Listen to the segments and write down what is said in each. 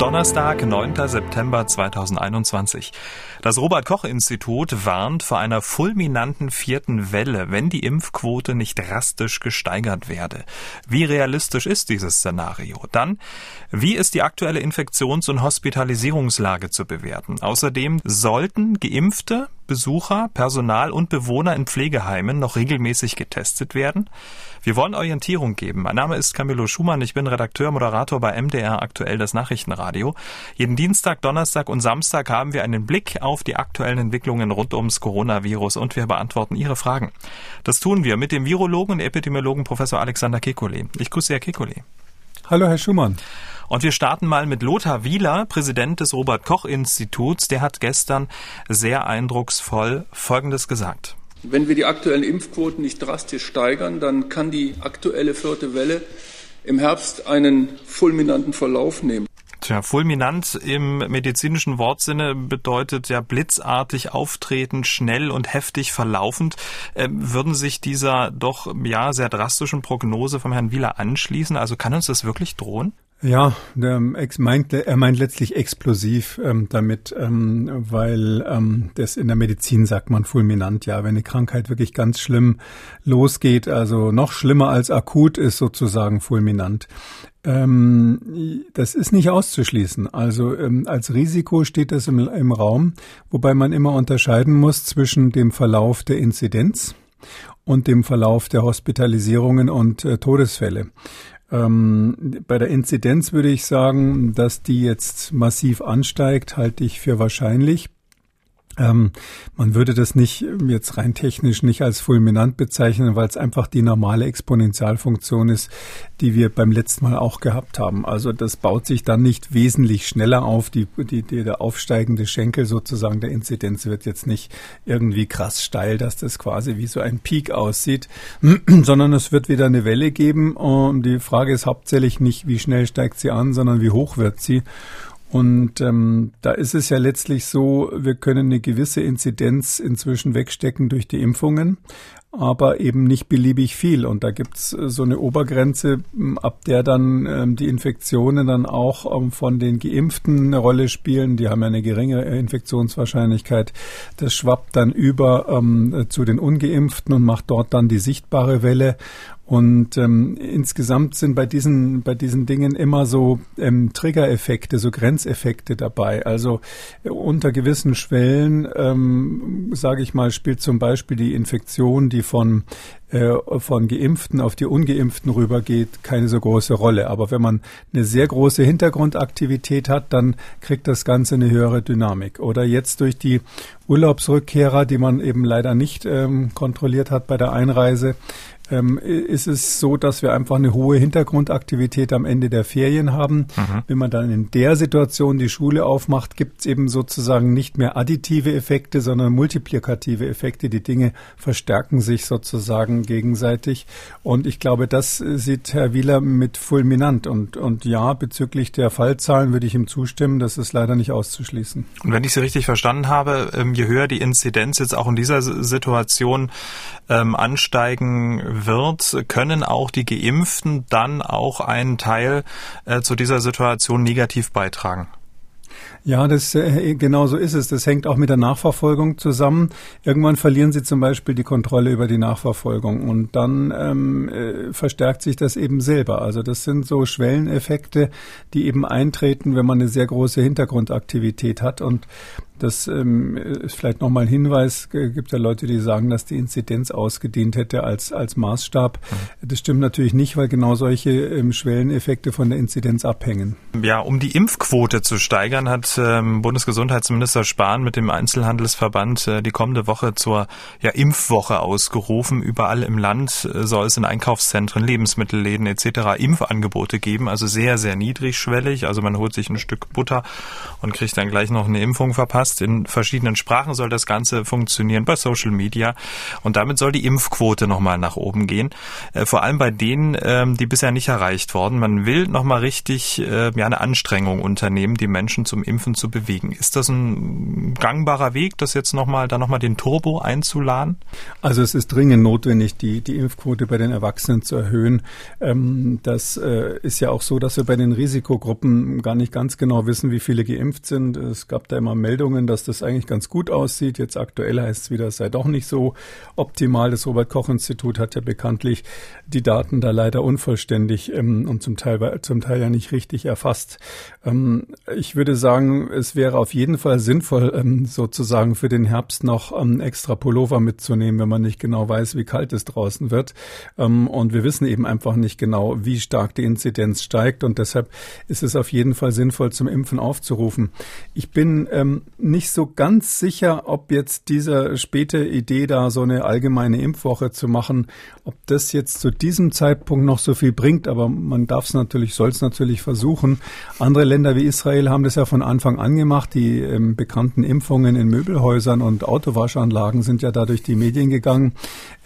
Donnerstag, 9. September 2021. Das Robert-Koch-Institut warnt vor einer fulminanten vierten Welle, wenn die Impfquote nicht drastisch gesteigert werde. Wie realistisch ist dieses Szenario? Dann, wie ist die aktuelle Infektions- und Hospitalisierungslage zu bewerten? Außerdem sollten Geimpfte Besucher, Personal und Bewohner in Pflegeheimen noch regelmäßig getestet werden? Wir wollen Orientierung geben. Mein Name ist Camillo Schumann. Ich bin Redakteur, Moderator bei MDR aktuell das Nachrichtenradio. Jeden Dienstag, Donnerstag und Samstag haben wir einen Blick auf die aktuellen Entwicklungen rund ums Coronavirus und wir beantworten Ihre Fragen. Das tun wir mit dem Virologen und Epidemiologen Professor Alexander Kekulé. Ich grüße Herr Kekulé. Hallo, Herr Schumann. Und wir starten mal mit Lothar Wieler, Präsident des Robert Koch Instituts. Der hat gestern sehr eindrucksvoll Folgendes gesagt. Wenn wir die aktuellen Impfquoten nicht drastisch steigern, dann kann die aktuelle vierte Welle im Herbst einen fulminanten Verlauf nehmen. Tja, fulminant im medizinischen Wortsinne bedeutet ja blitzartig auftretend, schnell und heftig verlaufend. Ähm, würden sich dieser doch ja sehr drastischen Prognose vom Herrn Wieler anschließen? Also kann uns das wirklich drohen? Ja, der ex meint, er meint letztlich explosiv ähm, damit, ähm, weil ähm, das in der Medizin sagt man fulminant, ja, wenn eine Krankheit wirklich ganz schlimm losgeht, also noch schlimmer als akut ist sozusagen fulminant. Ähm, das ist nicht auszuschließen. Also ähm, als Risiko steht das im, im Raum, wobei man immer unterscheiden muss zwischen dem Verlauf der Inzidenz und dem Verlauf der Hospitalisierungen und äh, Todesfälle. Ähm, bei der Inzidenz würde ich sagen, dass die jetzt massiv ansteigt, halte ich für wahrscheinlich. Ähm, man würde das nicht jetzt rein technisch nicht als fulminant bezeichnen, weil es einfach die normale Exponentialfunktion ist, die wir beim letzten Mal auch gehabt haben. Also das baut sich dann nicht wesentlich schneller auf. Die, die, die, der aufsteigende Schenkel sozusagen der Inzidenz wird jetzt nicht irgendwie krass steil, dass das quasi wie so ein Peak aussieht, sondern es wird wieder eine Welle geben. Und die Frage ist hauptsächlich nicht, wie schnell steigt sie an, sondern wie hoch wird sie. Und ähm, da ist es ja letztlich so, wir können eine gewisse Inzidenz inzwischen wegstecken durch die Impfungen, aber eben nicht beliebig viel. Und da gibt's äh, so eine Obergrenze, ab der dann ähm, die Infektionen dann auch ähm, von den Geimpften eine Rolle spielen. Die haben ja eine geringe Infektionswahrscheinlichkeit. Das schwappt dann über ähm, zu den Ungeimpften und macht dort dann die sichtbare Welle. Und ähm, insgesamt sind bei diesen bei diesen Dingen immer so ähm, Triggereffekte, so Grenzeffekte dabei. Also äh, unter gewissen Schwellen, ähm, sage ich mal, spielt zum Beispiel die Infektion, die von äh, von Geimpften auf die Ungeimpften rübergeht, keine so große Rolle. Aber wenn man eine sehr große Hintergrundaktivität hat, dann kriegt das Ganze eine höhere Dynamik. Oder jetzt durch die Urlaubsrückkehrer, die man eben leider nicht ähm, kontrolliert hat bei der Einreise, ähm, ist es so, dass wir einfach eine hohe Hintergrundaktivität am Ende der Ferien haben. Mhm. Wenn man dann in der Situation die Schule aufmacht, gibt es eben sozusagen nicht mehr additive Effekte, sondern multiplikative Effekte. Die Dinge verstärken sich sozusagen gegenseitig. Und ich glaube, das sieht Herr Wieler mit fulminant. Und, und ja, bezüglich der Fallzahlen würde ich ihm zustimmen. Das ist leider nicht auszuschließen. Und wenn ich Sie richtig verstanden habe, ähm, je höher die Inzidenz jetzt auch in dieser Situation ähm, ansteigen wird, können auch die Geimpften dann auch einen Teil äh, zu dieser Situation negativ beitragen. Ja, das äh, genau so ist es. Das hängt auch mit der Nachverfolgung zusammen. Irgendwann verlieren sie zum Beispiel die Kontrolle über die Nachverfolgung und dann ähm, äh, verstärkt sich das eben selber. Also das sind so Schwelleneffekte, die eben eintreten, wenn man eine sehr große Hintergrundaktivität hat und das ähm, ist vielleicht nochmal ein Hinweis. Es gibt ja Leute, die sagen, dass die Inzidenz ausgedient hätte als, als Maßstab. Mhm. Das stimmt natürlich nicht, weil genau solche ähm, Schwelleneffekte von der Inzidenz abhängen. Ja, um die Impfquote zu steigern, hat ähm, Bundesgesundheitsminister Spahn mit dem Einzelhandelsverband äh, die kommende Woche zur ja, Impfwoche ausgerufen. Überall im Land äh, soll es in Einkaufszentren, Lebensmittelläden etc. Impfangebote geben, also sehr, sehr niedrigschwellig. Also man holt sich ein Stück Butter und kriegt dann gleich noch eine Impfung verpasst. In verschiedenen Sprachen soll das Ganze funktionieren, bei Social Media. Und damit soll die Impfquote nochmal nach oben gehen. Äh, vor allem bei denen, ähm, die bisher nicht erreicht worden. Man will nochmal richtig äh, ja, eine Anstrengung unternehmen, die Menschen zum Impfen Impfen zu bewegen. Ist das ein gangbarer Weg, das jetzt nochmal, da nochmal den Turbo einzuladen? Also es ist dringend notwendig, die, die Impfquote bei den Erwachsenen zu erhöhen. Ähm, das äh, ist ja auch so, dass wir bei den Risikogruppen gar nicht ganz genau wissen, wie viele geimpft sind. Es gab da immer Meldungen, dass das eigentlich ganz gut aussieht. Jetzt aktuell heißt es wieder, es sei doch nicht so optimal. Das Robert Koch Institut hat ja bekanntlich die Daten da leider unvollständig ähm, und zum Teil, zum Teil ja nicht richtig erfasst. Ähm, ich würde sagen, es wäre auf jeden Fall sinnvoll, ähm, sozusagen für den Herbst noch ähm, extra Pullover mitzunehmen, wenn man nicht genau weiß, wie kalt es draußen wird. Ähm, und wir wissen eben einfach nicht genau, wie stark die Inzidenz steigt. Und deshalb ist es auf jeden Fall sinnvoll, zum Impfen aufzurufen. Ich bin nicht so ganz sicher, ob jetzt diese späte Idee, da so eine allgemeine Impfwoche zu machen, ob das jetzt zu diesem Zeitpunkt noch so viel bringt. Aber man darf es natürlich, soll es natürlich versuchen. Andere Länder wie Israel haben das ja von Anfang an gemacht. Die ähm, bekannten Impfungen in Möbelhäusern und Autowaschanlagen sind ja da durch die Medien gegangen.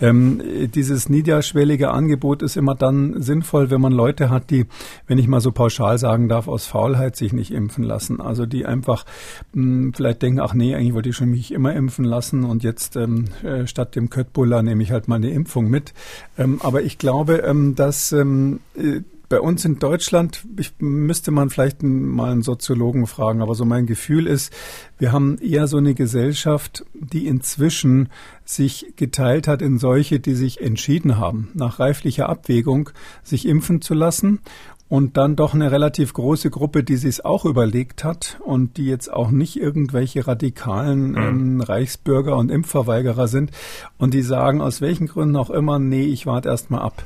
Ähm, dieses niederschwellige Angebot ist immer dann sinnvoll, wenn man Leute hat, die, wenn ich mal so pauschal sagen darf, aus Faulheit sich nicht impfen lassen. Also die einfach mh, hm, vielleicht denken, ach nee, eigentlich wollte ich schon mich immer impfen lassen und jetzt ähm, äh, statt dem Köttbullar nehme ich halt mal eine Impfung mit. Ähm, aber ich glaube, ähm, dass ähm, äh, bei uns in Deutschland, ich, müsste man vielleicht mal einen Soziologen fragen, aber so mein Gefühl ist, wir haben eher so eine Gesellschaft, die inzwischen sich geteilt hat in solche, die sich entschieden haben, nach reiflicher Abwägung sich impfen zu lassen und dann doch eine relativ große Gruppe, die sich auch überlegt hat und die jetzt auch nicht irgendwelche radikalen ähm, Reichsbürger und Impfverweigerer sind und die sagen aus welchen Gründen auch immer, nee, ich warte erst mal ab.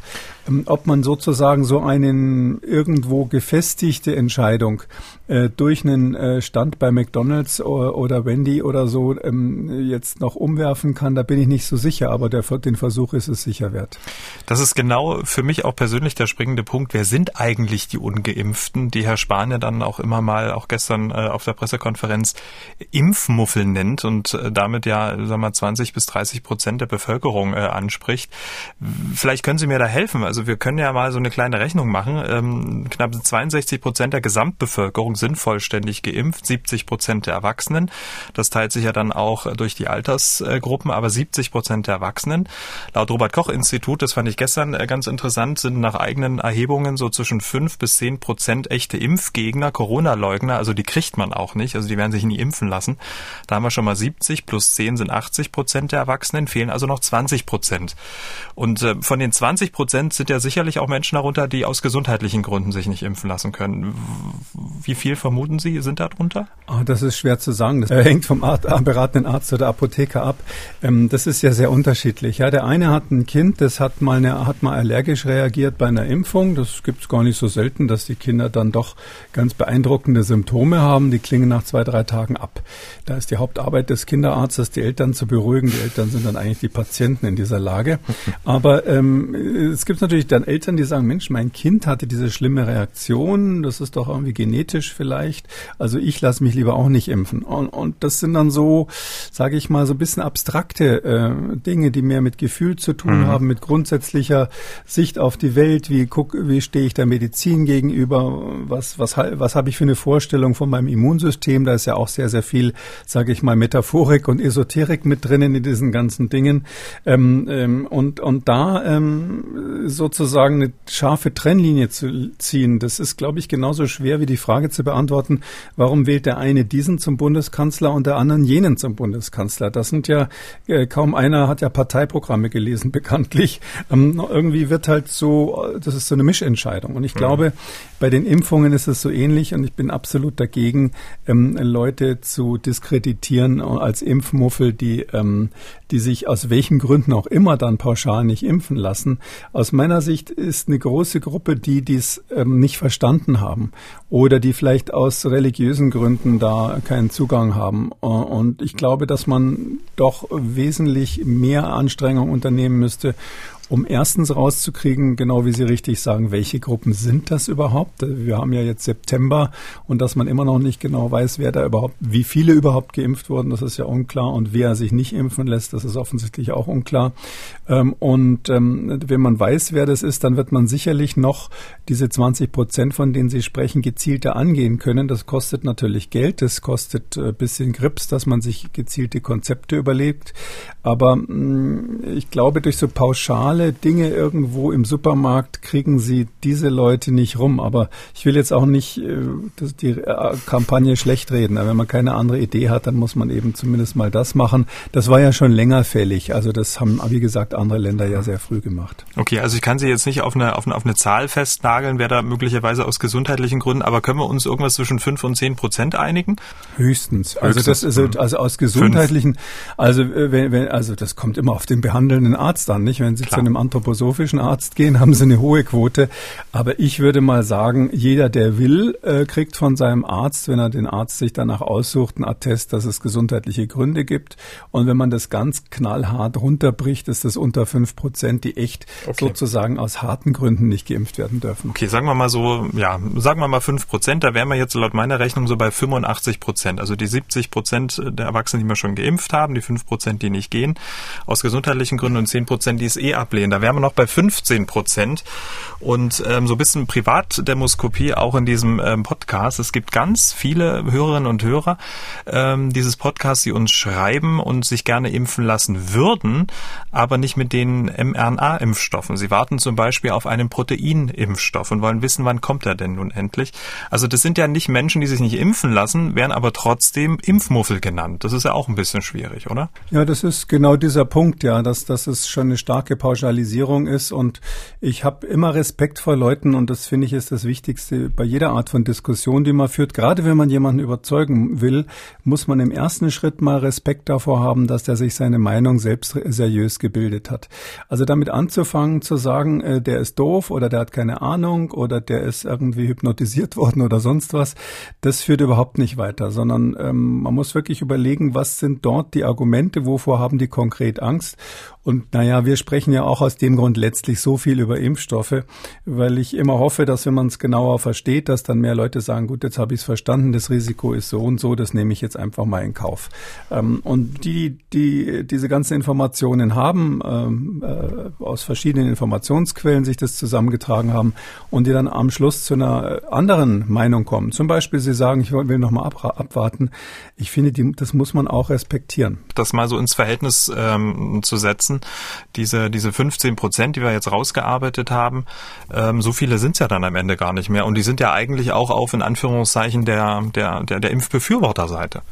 Ähm, ob man sozusagen so einen irgendwo gefestigte Entscheidung äh, durch einen äh, Stand bei McDonald's oder, oder Wendy oder so ähm, jetzt noch umwerfen kann, da bin ich nicht so sicher, aber der, den Versuch ist es sicher wert. Das ist genau für mich auch persönlich der springende Punkt. Wer sind eigentlich die Ungeimpften, die Herr Spahn ja dann auch immer mal, auch gestern äh, auf der Pressekonferenz, Impfmuffel nennt und äh, damit ja, sagen wir 20 bis 30 Prozent der Bevölkerung äh, anspricht. Vielleicht können Sie mir da helfen. Also wir können ja mal so eine kleine Rechnung machen. Ähm, knapp 62 Prozent der Gesamtbevölkerung sind vollständig geimpft, 70 Prozent der Erwachsenen. Das teilt sich ja dann auch durch die Altersgruppen, aber 70 Prozent der Erwachsenen. Laut Robert Koch Institut, das fand ich gestern äh, ganz interessant, sind nach eigenen Erhebungen so zwischen 5 bis 10 Prozent echte Impfgegner, Corona-Leugner, also die kriegt man auch nicht, also die werden sich nie impfen lassen. Da haben wir schon mal 70 plus 10 sind 80 Prozent der Erwachsenen, fehlen also noch 20 Prozent. Und äh, von den 20 Prozent sind ja sicherlich auch Menschen darunter, die aus gesundheitlichen Gründen sich nicht impfen lassen können. Wie viel vermuten Sie sind darunter? Oh, das ist schwer zu sagen. Das hängt vom Art, beratenden Arzt oder Apotheker ab. Ähm, das ist ja sehr unterschiedlich. Ja, der eine hat ein Kind, das hat mal, eine, hat mal allergisch reagiert bei einer Impfung. Das gibt es gar nicht so selten, dass die Kinder dann doch ganz beeindruckende Symptome haben. Die klingen nach zwei, drei Tagen ab. Da ist die Hauptarbeit des Kinderarztes, die Eltern zu beruhigen. Die Eltern sind dann eigentlich die Patienten in dieser Lage. Aber ähm, es gibt natürlich dann Eltern, die sagen, Mensch, mein Kind hatte diese schlimme Reaktion. Das ist doch irgendwie genetisch vielleicht. Also ich lasse mich lieber auch nicht impfen. Und, und das sind dann so, sage ich mal, so ein bisschen abstrakte äh, Dinge, die mehr mit Gefühl zu tun mhm. haben, mit grundsätzlicher Sicht auf die Welt. Wie guck, wie stehe ich der Medizin gegenüber? Was, was, was habe ich für eine Vorstellung von meinem Immunsystem? Da ist ja auch sehr, sehr viel, sage ich mal, Metaphorik und Esoterik mit drinnen in diesen ganzen Dingen. Ähm, ähm, und, und da ähm, sozusagen eine scharfe Trennlinie zu ziehen, das ist, glaube ich, genauso schwer wie die Frage zu beantworten, warum wählt der eine diesen zum Bundeskanzler und der anderen jenen zum Bundeskanzler? Das sind ja, äh, kaum einer hat ja Parteiprogramme gelesen, bekanntlich. Ähm, irgendwie wird halt so, das ist so eine Mischentscheidung. Und ich mhm. Glaube, bei den Impfungen ist es so ähnlich und ich bin absolut dagegen, ähm, Leute zu diskreditieren als Impfmuffel, die, ähm, die sich aus welchen Gründen auch immer dann pauschal nicht impfen lassen. Aus meiner Sicht ist eine große Gruppe, die dies ähm, nicht verstanden haben oder die vielleicht aus religiösen Gründen da keinen Zugang haben. Und ich glaube, dass man doch wesentlich mehr Anstrengung unternehmen müsste, um erstens rauszukriegen, genau wie Sie richtig sagen, welche Gruppen sind das überhaupt? Wir haben ja jetzt September und dass man immer noch nicht genau weiß, wer da überhaupt, wie viele überhaupt geimpft wurden, das ist ja unklar und wer sich nicht impfen lässt, das ist offensichtlich auch unklar. Ähm, und ähm, wenn man weiß, wer das ist, dann wird man sicherlich noch diese 20 Prozent, von denen Sie sprechen, gezielter angehen können. Das kostet natürlich Geld, das kostet ein äh, bisschen Grips, dass man sich gezielte Konzepte überlegt. Aber mm, ich glaube, durch so pauschale Dinge irgendwo im Supermarkt kriegen Sie diese Leute nicht rum. Aber ich will jetzt auch nicht äh, die äh, Kampagne schlecht reden. Wenn man keine andere Idee hat, dann muss man eben zumindest mal das machen. Das war ja schon länger fällig. Also das haben, wie gesagt, andere Länder ja sehr früh gemacht. Okay, also ich kann Sie jetzt nicht auf eine, auf eine, auf eine Zahl festnageln, wer da möglicherweise aus gesundheitlichen Gründen, aber können wir uns irgendwas zwischen fünf und zehn Prozent einigen? Höchstens. Also das ist hm. also aus gesundheitlichen, also äh, wenn, wenn, also das kommt immer auf den behandelnden Arzt an, nicht? Wenn Sie Klar. zu einem anthroposophischen Arzt gehen, haben Sie eine hohe Quote. Aber ich würde mal sagen, jeder, der will, äh, kriegt von seinem Arzt, wenn er den Arzt sich danach aussucht, ein Attest, dass es gesundheitliche Gründe gibt. Und wenn man das ganz knallhart runterbricht, ist das unter fünf Prozent, die echt okay. sozusagen aus harten Gründen nicht geimpft werden dürfen. Okay, sagen wir mal so, ja, sagen wir mal fünf Prozent, da wären wir jetzt laut meiner Rechnung so bei 85 Prozent. Also die 70 Prozent der Erwachsenen, die wir schon geimpft haben, die fünf Prozent, die nicht gehen, aus gesundheitlichen Gründen und zehn Prozent, die es eh ablehnen. Da wären wir noch bei 15 Prozent. Und ähm, so ein bisschen Privatdemoskopie auch in diesem ähm, Podcast. Es gibt ganz viele Hörerinnen und Hörer ähm, dieses Podcasts, die uns schreiben und sich gerne impfen lassen würden, aber nicht mit den mRNA-Impfstoffen. Sie warten zum Beispiel auf einen Proteinimpfstoff und wollen wissen, wann kommt er denn nun endlich. Also das sind ja nicht Menschen, die sich nicht impfen lassen, werden aber trotzdem Impfmuffel genannt. Das ist ja auch ein bisschen schwierig, oder? Ja, das ist genau dieser Punkt, ja, dass, dass es schon eine starke Pauschalisierung ist und ich habe immer Respekt vor Leuten und das finde ich ist das Wichtigste bei jeder Art von Diskussion, die man führt. Gerade wenn man jemanden überzeugen will, muss man im ersten Schritt mal Respekt davor haben, dass der sich seine Meinung selbst seriös gebildet hat. Also damit anzufangen zu sagen, äh, der ist doof oder der hat keine Ahnung oder der ist irgendwie hypnotisiert worden oder sonst was, das führt überhaupt nicht weiter, sondern ähm, man muss wirklich überlegen, was sind dort die Argumente, wovor haben die konkret Angst und naja, wir sprechen ja auch aus dem Grund letztlich so viel über Impfstoffe, weil ich immer hoffe, dass wenn man es genauer versteht, dass dann mehr Leute sagen, gut, jetzt habe ich es verstanden, das Risiko ist so und so, das nehme ich jetzt einfach mal in Kauf. Ähm, und die, die diese ganzen Informationen haben, ähm, äh, aus verschiedenen Informationsquellen sich das zusammengetragen haben und die dann am Schluss zu einer anderen Meinung kommen. Zum Beispiel, sie sagen, ich will nochmal ab, abwarten. Ich finde, die, das muss man auch respektieren. Das mal so ins Verhältnis ähm, zu setzen diese, diese 15 Prozent, die wir jetzt rausgearbeitet haben, ähm, so viele sind es ja dann am Ende gar nicht mehr. Und die sind ja eigentlich auch auf in Anführungszeichen der, der, der, der Impfbefürworterseite.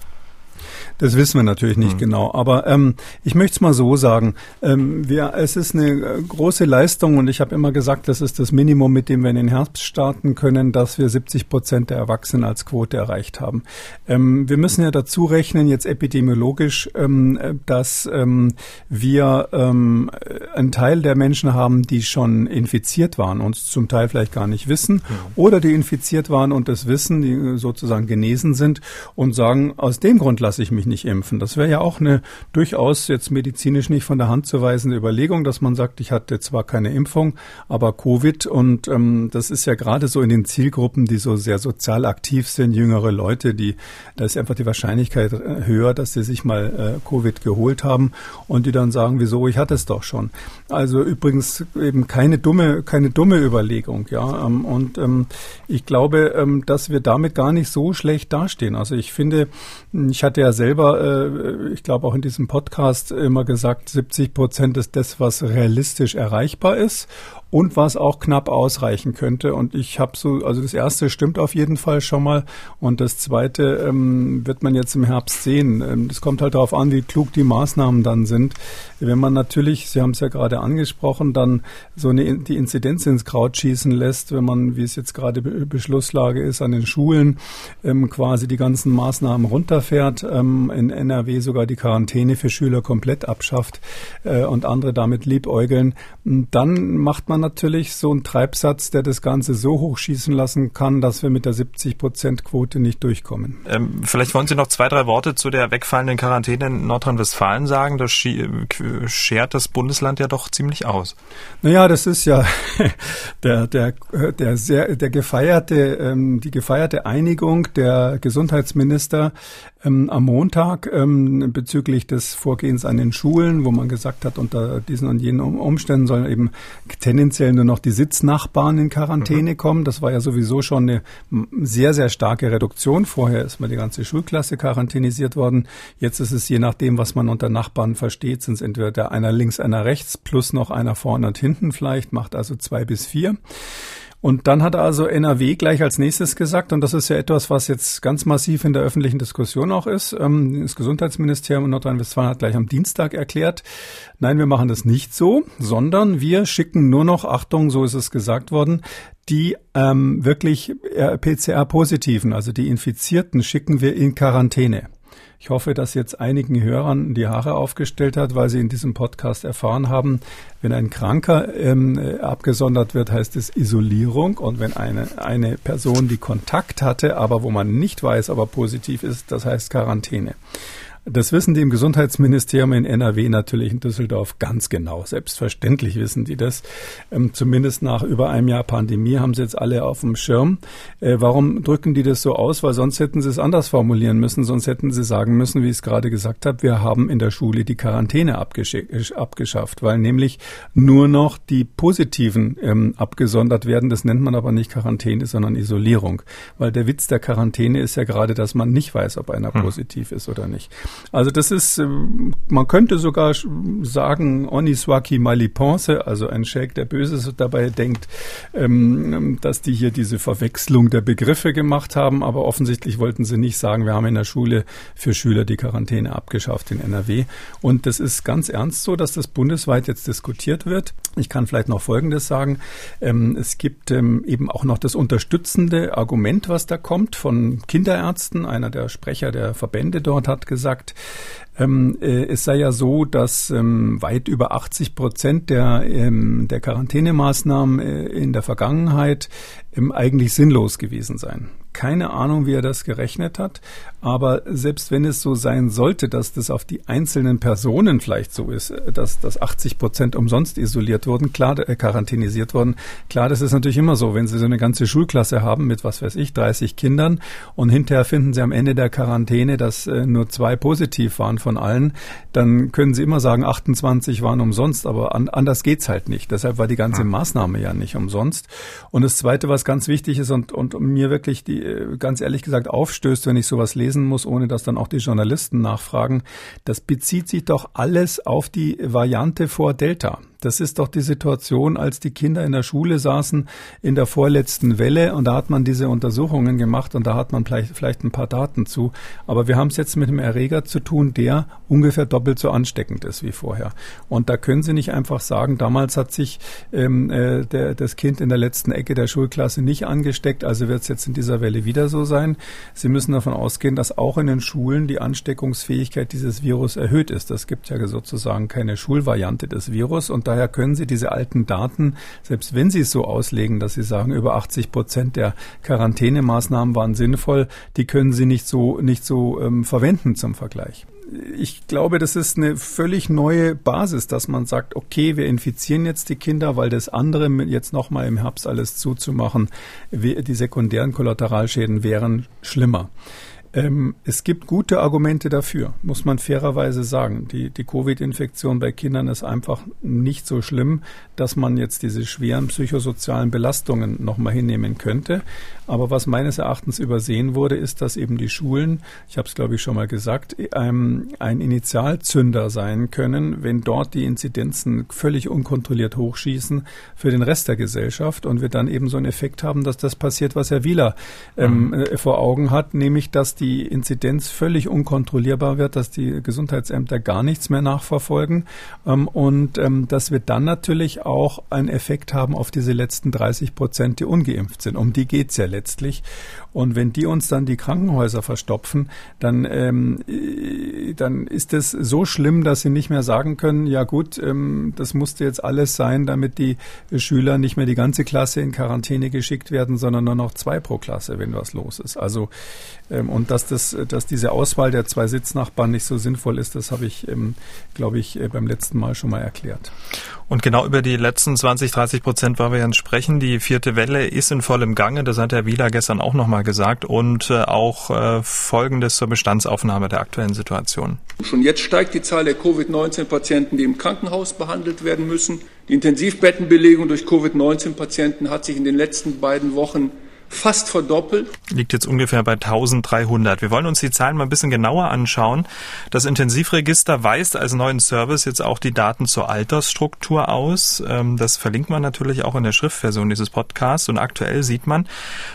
Das wissen wir natürlich nicht mhm. genau. Aber ähm, ich möchte es mal so sagen. Ähm, wir, es ist eine äh, große Leistung und ich habe immer gesagt, das ist das Minimum, mit dem wir in den Herbst starten können, dass wir 70 Prozent der Erwachsenen als Quote erreicht haben. Ähm, wir müssen ja dazu rechnen, jetzt epidemiologisch, ähm, dass ähm, wir ähm, einen Teil der Menschen haben, die schon infiziert waren und zum Teil vielleicht gar nicht wissen ja. oder die infiziert waren und das wissen, die sozusagen genesen sind und sagen, aus dem Grund lasse ich mich mich nicht impfen. Das wäre ja auch eine durchaus jetzt medizinisch nicht von der Hand zu weisende Überlegung, dass man sagt, ich hatte zwar keine Impfung, aber Covid und ähm, das ist ja gerade so in den Zielgruppen, die so sehr sozial aktiv sind, jüngere Leute, die da ist einfach die Wahrscheinlichkeit äh, höher, dass sie sich mal äh, Covid geholt haben und die dann sagen, wieso, ich hatte es doch schon. Also übrigens eben keine dumme, keine dumme Überlegung, ja. Ähm, und ähm, ich glaube, ähm, dass wir damit gar nicht so schlecht dastehen. Also ich finde, ich hatte ja selber selber, äh, ich glaube auch in diesem Podcast immer gesagt, 70 Prozent ist das, was realistisch erreichbar ist und was auch knapp ausreichen könnte. Und ich habe so, also das erste stimmt auf jeden Fall schon mal und das zweite ähm, wird man jetzt im Herbst sehen. Ähm, das kommt halt darauf an, wie klug die Maßnahmen dann sind. Wenn man natürlich, Sie haben es ja gerade angesprochen, dann so eine, die Inzidenz ins Kraut schießen lässt, wenn man, wie es jetzt gerade Beschlusslage ist, an den Schulen ähm, quasi die ganzen Maßnahmen runterfährt, ähm, in NRW sogar die Quarantäne für Schüler komplett abschafft äh, und andere damit liebäugeln, dann macht man natürlich so ein Treibsatz, der das Ganze so hochschießen lassen kann, dass wir mit der 70-Prozent-Quote nicht durchkommen. Ähm, vielleicht wollen Sie noch zwei, drei Worte zu der wegfallenden Quarantäne in Nordrhein-Westfalen sagen. Das schert das Bundesland ja doch ziemlich aus. Naja, das ist ja der, der, der, sehr, der gefeierte, ähm, die gefeierte Einigung der Gesundheitsminister ähm, am Montag ähm, bezüglich des Vorgehens an den Schulen, wo man gesagt hat, unter diesen und jenen Umständen sollen eben tendenziell nur noch die Sitznachbarn in Quarantäne mhm. kommen. Das war ja sowieso schon eine sehr, sehr starke Reduktion. Vorher ist mal die ganze Schulklasse quarantänisiert worden. Jetzt ist es je nachdem, was man unter Nachbarn versteht, sind es entweder einer links, einer rechts, plus noch einer vorne und hinten vielleicht, macht also zwei bis vier. Und dann hat also NRW gleich als nächstes gesagt, und das ist ja etwas, was jetzt ganz massiv in der öffentlichen Diskussion auch ist, ähm, das Gesundheitsministerium in Nordrhein-Westfalen hat gleich am Dienstag erklärt, nein, wir machen das nicht so, sondern wir schicken nur noch, Achtung, so ist es gesagt worden, die ähm, wirklich PCR-Positiven, also die Infizierten, schicken wir in Quarantäne. Ich hoffe, dass jetzt einigen Hörern die Haare aufgestellt hat, weil sie in diesem Podcast erfahren haben, wenn ein Kranker ähm, abgesondert wird, heißt es Isolierung. Und wenn eine, eine Person, die Kontakt hatte, aber wo man nicht weiß, ob er positiv ist, das heißt Quarantäne. Das wissen die im Gesundheitsministerium in NRW natürlich in Düsseldorf ganz genau. Selbstverständlich wissen die das. Ähm, zumindest nach über einem Jahr Pandemie haben sie jetzt alle auf dem Schirm. Äh, warum drücken die das so aus? Weil sonst hätten sie es anders formulieren müssen. Sonst hätten sie sagen müssen, wie ich es gerade gesagt habe, wir haben in der Schule die Quarantäne abgeschafft, weil nämlich nur noch die Positiven ähm, abgesondert werden. Das nennt man aber nicht Quarantäne, sondern Isolierung. Weil der Witz der Quarantäne ist ja gerade, dass man nicht weiß, ob einer hm. positiv ist oder nicht. Also das ist, ähm, man könnte sogar sagen, Oniswaki Malipense, also ein Shake, der Böses dabei denkt, ähm, dass die hier diese Verwechslung der Begriffe gemacht haben, aber offensichtlich wollten sie nicht sagen, wir haben in der Schule für Schüler die Quarantäne abgeschafft in NRW. Und das ist ganz ernst so, dass das bundesweit jetzt diskutiert wird. Ich kann vielleicht noch Folgendes sagen. Ähm, es gibt eben auch noch das unterstützende Argument, was da kommt von Kinderärzten. Einer der Sprecher der Verbände dort hat gesagt, gesagt, ähm, äh, es sei ja so, dass ähm, weit über 80 Prozent der, ähm, der Quarantänemaßnahmen äh, in der Vergangenheit ähm, eigentlich sinnlos gewesen seien keine Ahnung, wie er das gerechnet hat. Aber selbst wenn es so sein sollte, dass das auf die einzelnen Personen vielleicht so ist, dass, dass 80 Prozent umsonst isoliert wurden, klar, äh, quarantänisiert wurden, klar, das ist natürlich immer so. Wenn Sie so eine ganze Schulklasse haben mit, was weiß ich, 30 Kindern und hinterher finden Sie am Ende der Quarantäne, dass äh, nur zwei positiv waren von allen, dann können Sie immer sagen, 28 waren umsonst, aber an, anders geht's halt nicht. Deshalb war die ganze Maßnahme ja nicht umsonst. Und das Zweite, was ganz wichtig ist und, und mir wirklich die äh, ganz ehrlich gesagt aufstößt, wenn ich sowas lesen muss, ohne dass dann auch die Journalisten nachfragen. Das bezieht sich doch alles auf die Variante vor Delta. Das ist doch die Situation, als die Kinder in der Schule saßen in der vorletzten Welle und da hat man diese Untersuchungen gemacht und da hat man vielleicht, vielleicht ein paar Daten zu. Aber wir haben es jetzt mit einem Erreger zu tun, der ungefähr doppelt so ansteckend ist wie vorher. Und da können Sie nicht einfach sagen, damals hat sich ähm, äh, der, das Kind in der letzten Ecke der Schulklasse nicht angesteckt, also wird es jetzt in dieser Welle wieder so sein. Sie müssen davon ausgehen, dass auch in den Schulen die Ansteckungsfähigkeit dieses Virus erhöht ist. Das gibt ja sozusagen keine Schulvariante des Virus und daher können Sie diese alten Daten, selbst wenn Sie es so auslegen, dass Sie sagen, über 80 Prozent der Quarantänemaßnahmen waren sinnvoll, die können Sie nicht so, nicht so ähm, verwenden zum Vergleich ich glaube, das ist eine völlig neue Basis, dass man sagt, okay, wir infizieren jetzt die Kinder, weil das andere jetzt nochmal im Herbst alles zuzumachen, die sekundären Kollateralschäden wären schlimmer. Ähm, es gibt gute Argumente dafür, muss man fairerweise sagen. Die, die Covid-Infektion bei Kindern ist einfach nicht so schlimm, dass man jetzt diese schweren psychosozialen Belastungen nochmal hinnehmen könnte. Aber was meines Erachtens übersehen wurde, ist, dass eben die Schulen, ich habe es glaube ich schon mal gesagt, ähm, ein Initialzünder sein können, wenn dort die Inzidenzen völlig unkontrolliert hochschießen für den Rest der Gesellschaft und wir dann eben so einen Effekt haben, dass das passiert, was Herr Wieler ähm, mhm. Äh, vor Augen hat, nämlich dass die die Inzidenz völlig unkontrollierbar wird, dass die Gesundheitsämter gar nichts mehr nachverfolgen ähm, und ähm, dass wir dann natürlich auch einen Effekt haben auf diese letzten 30 Prozent, die ungeimpft sind. Um die geht's ja letztlich. Und wenn die uns dann die Krankenhäuser verstopfen, dann, ähm, äh, dann ist es so schlimm, dass sie nicht mehr sagen können, ja gut, ähm, das musste jetzt alles sein, damit die Schüler nicht mehr die ganze Klasse in Quarantäne geschickt werden, sondern nur noch zwei pro Klasse, wenn was los ist. Also ähm, und dass das, dass diese Auswahl der zwei Sitznachbarn nicht so sinnvoll ist, das habe ich, ähm, glaube ich, äh, beim letzten Mal schon mal erklärt. Und genau über die letzten 20, 30 Prozent wollen wir ja sprechen. Die vierte Welle ist in vollem Gange, das hat Herr Wieler gestern auch nochmal gesagt. Und äh, auch äh, Folgendes zur Bestandsaufnahme der aktuellen Situation. Schon jetzt steigt die Zahl der Covid-19-Patienten, die im Krankenhaus behandelt werden müssen. Die Intensivbettenbelegung durch Covid-19-Patienten hat sich in den letzten beiden Wochen fast verdoppelt. Liegt jetzt ungefähr bei 1300. Wir wollen uns die Zahlen mal ein bisschen genauer anschauen. Das Intensivregister weist als neuen Service jetzt auch die Daten zur Altersstruktur aus. Ähm, das verlinkt man natürlich auch in der Schriftversion dieses Podcasts. Und aktuell sieht man,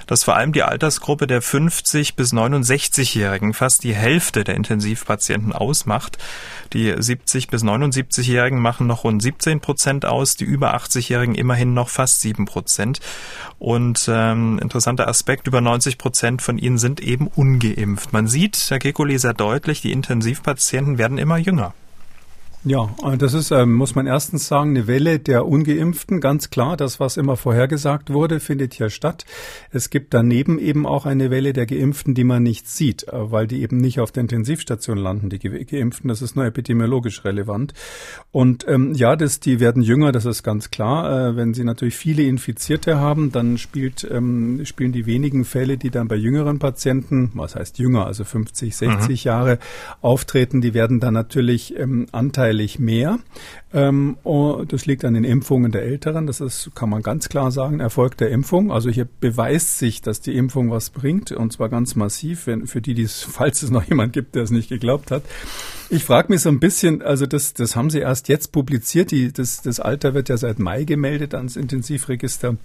dass vor allem die Altersgruppe der 50 bis 69-Jährigen fast die Hälfte der Intensivpatienten ausmacht. Die 70 bis 79-Jährigen machen noch rund 17 Prozent aus, die über 80-Jährigen immerhin noch fast 7 Prozent. Und ähm, interessanter Aspekt, über 90 Prozent von ihnen sind eben ungeimpft. Man sieht, Herr Kekuli, sehr deutlich, die Intensivpatienten werden immer jünger. Ja, äh, das ist, ähm, muss man erstens sagen, eine Welle der Ungeimpften. Ganz klar, das, was immer vorhergesagt wurde, findet hier statt. Es gibt daneben eben auch eine Welle der Geimpften, die man nicht sieht, äh, weil die eben nicht auf der Intensivstation landen, die Geimpften. Das ist nur epidemiologisch relevant. Und ähm, ja, das, die werden jünger, das ist ganz klar. Äh, wenn sie natürlich viele Infizierte haben, dann spielt, ähm, spielen die wenigen Fälle, die dann bei jüngeren Patienten, was heißt jünger, also 50, 60 mhm. Jahre auftreten, die werden dann natürlich ähm, Anteil anteilig mehr. Ähm, oh, das liegt an den Impfungen der Älteren. Das ist, kann man ganz klar sagen, Erfolg der Impfung. Also hier beweist sich, dass die Impfung was bringt und zwar ganz massiv, für die, die's, falls es noch jemand gibt, der es nicht geglaubt hat. Ich frage mich so ein bisschen, also das, das haben Sie erst jetzt publiziert. Die, das, das Alter wird ja seit Mai gemeldet ans Intensivregister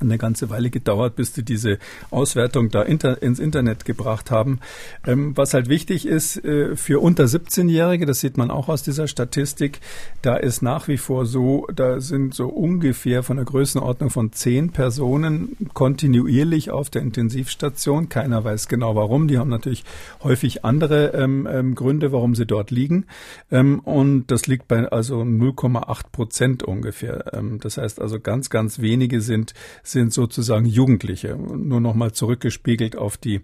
eine ganze Weile gedauert, bis die diese Auswertung da inter, ins Internet gebracht haben. Ähm, was halt wichtig ist äh, für unter 17-Jährige, das sieht man auch aus dieser Statistik, da ist nach wie vor so, da sind so ungefähr von der Größenordnung von zehn Personen kontinuierlich auf der Intensivstation. Keiner weiß genau warum. Die haben natürlich häufig andere ähm, ähm, Gründe, warum sie dort liegen. Ähm, und das liegt bei also 0,8 Prozent ungefähr. Ähm, das heißt also ganz, ganz wenige sind sind sozusagen Jugendliche. Nur nochmal zurückgespiegelt auf die,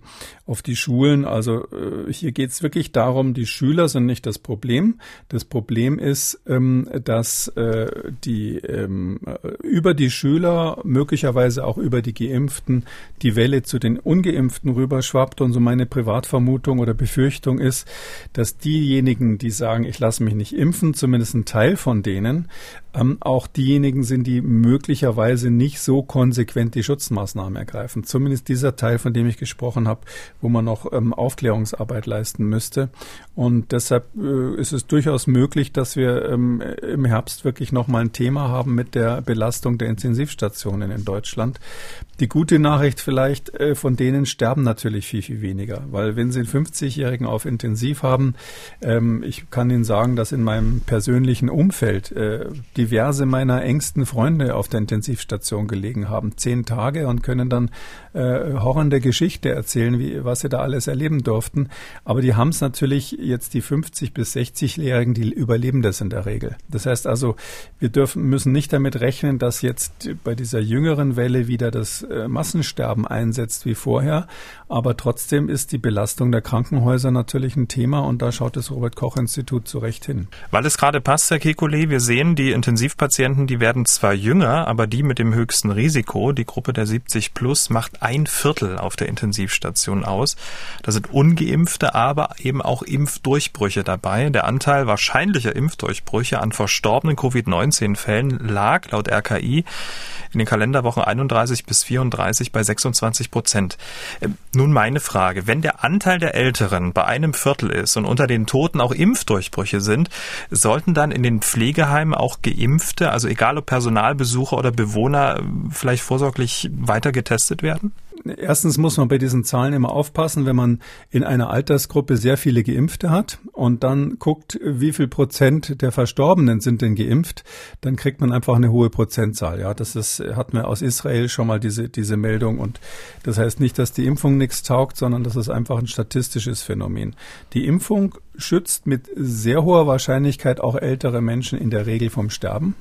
auf die Schulen. Also äh, hier geht es wirklich darum, die Schüler sind nicht das Problem. Das Problem ist, ähm, dass äh, die ähm, über die Schüler, möglicherweise auch über die Geimpften, die Welle zu den Ungeimpften rüberschwappt. Und so meine Privatvermutung oder Befürchtung ist, dass diejenigen, die sagen, ich lasse mich nicht impfen, zumindest ein Teil von denen, ähm, auch diejenigen sind, die möglicherweise nicht so konsequent die Schutzmaßnahmen ergreifen. Zumindest dieser Teil, von dem ich gesprochen habe, wo man noch ähm, Aufklärungsarbeit leisten müsste. Und deshalb äh, ist es durchaus möglich, dass wir ähm, im Herbst wirklich nochmal ein Thema haben mit der Belastung der Intensivstationen in Deutschland. Die gute Nachricht vielleicht, äh, von denen sterben natürlich viel, viel weniger, weil wenn Sie einen 50-Jährigen auf Intensiv haben, ähm, ich kann Ihnen sagen, dass in meinem persönlichen Umfeld äh, diverse meiner engsten Freunde auf der Intensivstation gelegen haben, zehn Tage und können dann äh, horrende Geschichte erzählen, wie, was sie da alles erleben durften. Aber die haben es natürlich jetzt die 50 bis 60-Jährigen, die überleben das in der Regel. Das heißt also, wir dürfen, müssen nicht damit rechnen, dass jetzt bei dieser jüngeren Welle wieder das äh, Massensterben einsetzt wie vorher. Aber trotzdem ist die Belastung der Krankenhäuser natürlich ein Thema und da schaut das Robert Koch Institut zu Recht hin. Weil es gerade passt, Herr Kekulé, wir sehen, die Intensivpatienten, die werden zwar jünger, aber die mit dem höchsten Risiko, die Gruppe der 70 plus, macht ein Viertel auf der Intensivstation aus. Da sind ungeimpfte, aber eben auch Impfdurchbrüche dabei. Der Anteil wahrscheinlicher Impfdurchbrüche an verstorbenen Covid-19-Fällen lag laut RKI in den Kalenderwochen 31 bis 34 bei 26 Prozent. Ähm, nun meine Frage, wenn der Anteil der Älteren bei einem Viertel ist und unter den Toten auch Impfdurchbrüche sind, sollten dann in den Pflegeheimen auch Geimpfte, also egal ob Personalbesucher oder Bewohner, vielleicht vorsorglich weiter getestet werden? Erstens muss man bei diesen Zahlen immer aufpassen, wenn man in einer Altersgruppe sehr viele Geimpfte hat und dann guckt, wie viel Prozent der Verstorbenen sind denn geimpft, dann kriegt man einfach eine hohe Prozentzahl. Ja, das ist, hat man aus Israel schon mal diese, diese Meldung und das heißt nicht, dass die Impfung nichts taugt, sondern das ist einfach ein statistisches Phänomen. Die Impfung schützt mit sehr hoher Wahrscheinlichkeit auch ältere Menschen in der Regel vom Sterben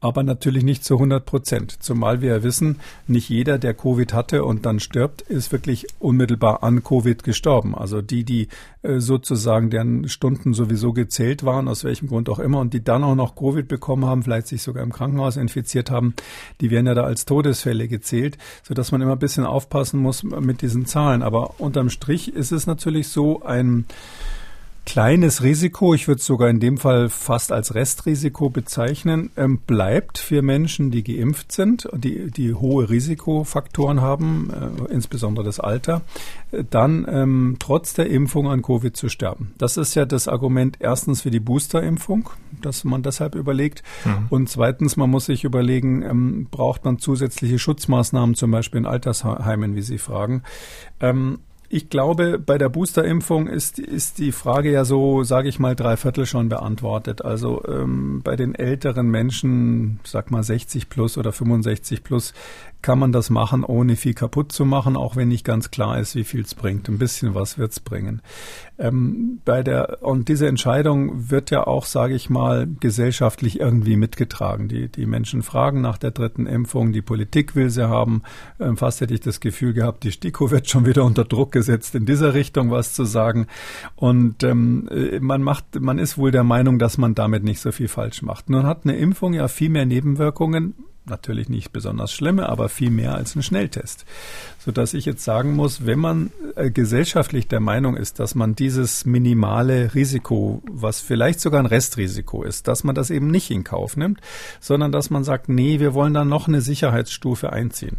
aber natürlich nicht zu 100 Prozent. Zumal wir ja wissen, nicht jeder, der Covid hatte und dann stirbt, ist wirklich unmittelbar an Covid gestorben. Also die, die äh, sozusagen deren Stunden sowieso gezählt waren, aus welchem Grund auch immer, und die dann auch noch Covid bekommen haben, vielleicht sich sogar im Krankenhaus infiziert haben, die werden ja da als Todesfälle gezählt, sodass man immer ein bisschen aufpassen muss mit diesen Zahlen. Aber unterm Strich ist es natürlich so ein kleines Risiko, ich würde es sogar in dem Fall fast als Restrisiko bezeichnen, ähm, bleibt für Menschen, die geimpft sind, die, die hohe Risikofaktoren haben, äh, insbesondere das Alter, äh, dann ähm, trotz der Impfung an Covid zu sterben. Das ist ja das Argument erstens für die Boosterimpfung, dass man deshalb überlegt. Mhm. Und zweitens, man muss sich überlegen, ähm, braucht man zusätzliche Schutzmaßnahmen, zum Beispiel in Altersheimen, wie Sie fragen. Ähm, ich glaube, bei der Boosterimpfung ist, ist die Frage ja so, sage ich mal, drei Viertel schon beantwortet. Also ähm, bei den älteren Menschen, sag mal 60 plus oder 65 plus, kann man das machen, ohne viel kaputt zu machen, auch wenn nicht ganz klar ist, wie viel es bringt. Ein bisschen was wird's bringen. Ähm, bei der und diese Entscheidung wird ja auch, sage ich mal, gesellschaftlich irgendwie mitgetragen. Die die Menschen fragen nach der dritten Impfung, die Politik will sie haben. Ähm, fast hätte ich das Gefühl gehabt, die STIKO wird schon wieder unter Druck gesetzt, in dieser Richtung was zu sagen. Und ähm, äh, man macht, man ist wohl der Meinung, dass man damit nicht so viel falsch macht. Nun hat eine Impfung ja viel mehr Nebenwirkungen natürlich nicht besonders schlimme, aber viel mehr als ein Schnelltest. Sodass ich jetzt sagen muss, wenn man äh, gesellschaftlich der Meinung ist, dass man dieses minimale Risiko, was vielleicht sogar ein Restrisiko ist, dass man das eben nicht in Kauf nimmt, sondern dass man sagt, nee, wir wollen da noch eine Sicherheitsstufe einziehen.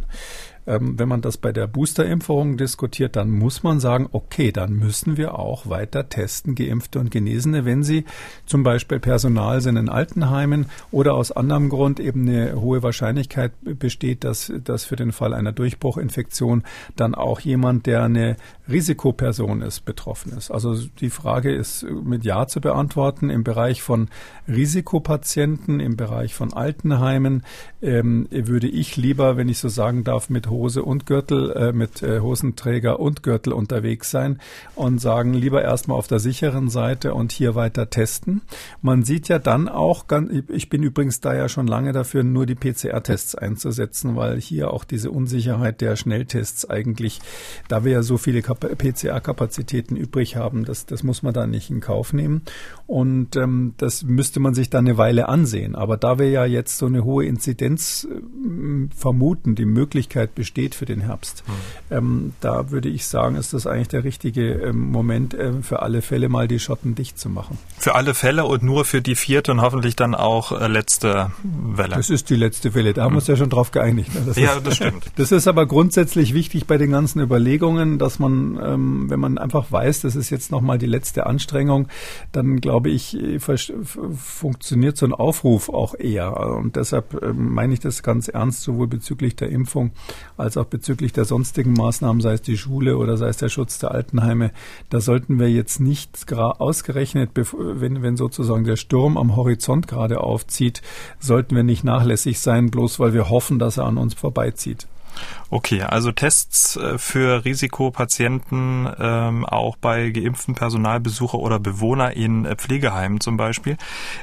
Ähm, wenn man das bei der Boosterimpfung diskutiert, dann muss man sagen, okay, dann müssen wir auch weiter testen, Geimpfte und Genesene, wenn sie zum Beispiel Personal sind in Altenheimen oder aus anderem Grund eben eine hohe Wahrscheinlichkeit besteht, dass, dass für den Fall einer Durchbruchinfektion dann auch jemand, der eine Risikoperson ist, betroffen ist. Also die Frage ist mit Ja zu beantworten. Im Bereich von Risikopatienten, im Bereich von Altenheimen ähm, würde ich lieber, wenn ich so sagen darf, mit Hose und Gürtel, äh, mit äh, Hosenträger und Gürtel unterwegs sein und sagen, lieber erstmal auf der sicheren Seite und hier weiter testen. Man sieht ja dann auch, ich bin übrigens da ja schon lange dafür, nur die PCR-Tests einzusetzen, weil hier auch diese Unsicherheit der Schnelltests eigentlich, da wir ja so viele PCR-Kapazitäten übrig haben, das, das muss man da nicht in Kauf nehmen. Und ähm, das müsste man sich dann eine Weile ansehen. Aber da wir ja jetzt so eine hohe Inzidenz äh, vermuten, die Möglichkeit besteht, für den Herbst. Mhm. Ähm, da würde ich sagen, ist das eigentlich der richtige ähm, Moment, äh, für alle Fälle mal die Schotten dicht zu machen. Für alle Fälle und nur für die vierte und hoffentlich dann auch äh, letzte Welle. Das ist die letzte Welle, da haben wir uns ja schon drauf geeinigt. Ne? Das ja, ist, das stimmt. Das ist aber grundsätzlich wichtig bei den ganzen Überlegungen, dass man, ähm, wenn man einfach weiß, das ist jetzt nochmal die letzte Anstrengung, dann glaube ich, funktioniert so ein Aufruf auch eher. Und deshalb ähm, meine ich das ganz ernst, sowohl bezüglich der Impfung als auch bezüglich der sonstigen Maßnahmen, sei es die Schule oder sei es der Schutz der Altenheime. Da sollten wir jetzt nicht ausgerechnet, wenn, wenn sozusagen der Sturm am Horizont gerade aufzieht, sollten wir nicht nachlässig sein, bloß weil wir hoffen, dass er an uns vorbeizieht. Okay, also Tests äh, für Risikopatienten ähm, auch bei geimpften Personalbesucher oder Bewohner in äh, Pflegeheimen zum Beispiel.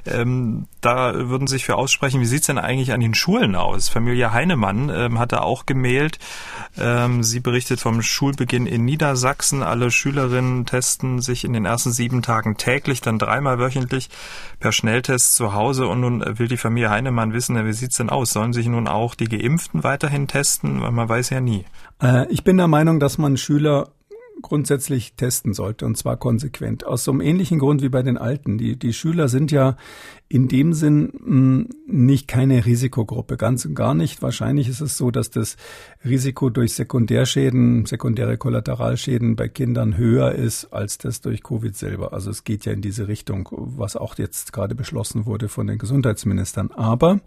Ähm, da würden sich für aussprechen, wie sieht's denn eigentlich an den Schulen aus? Familie Heinemann ähm, hatte auch gemeldet. Ähm, sie berichtet vom Schulbeginn in Niedersachsen. Alle Schülerinnen testen sich in den ersten sieben Tagen täglich, dann dreimal wöchentlich per Schnelltest zu Hause. Und nun will die Familie Heinemann wissen, wie sieht's denn aus? Sollen sich nun auch die Geimpften weiterhin testen? Man weiß ja nie. Äh, ich bin der Meinung, dass man Schüler grundsätzlich testen sollte und zwar konsequent. Aus so einem ähnlichen Grund wie bei den Alten. Die, die Schüler sind ja in dem Sinn hm, nicht keine Risikogruppe, ganz und gar nicht. Wahrscheinlich ist es so, dass das Risiko durch Sekundärschäden, sekundäre Kollateralschäden bei Kindern höher ist als das durch Covid selber. Also es geht ja in diese Richtung, was auch jetzt gerade beschlossen wurde von den Gesundheitsministern. Aber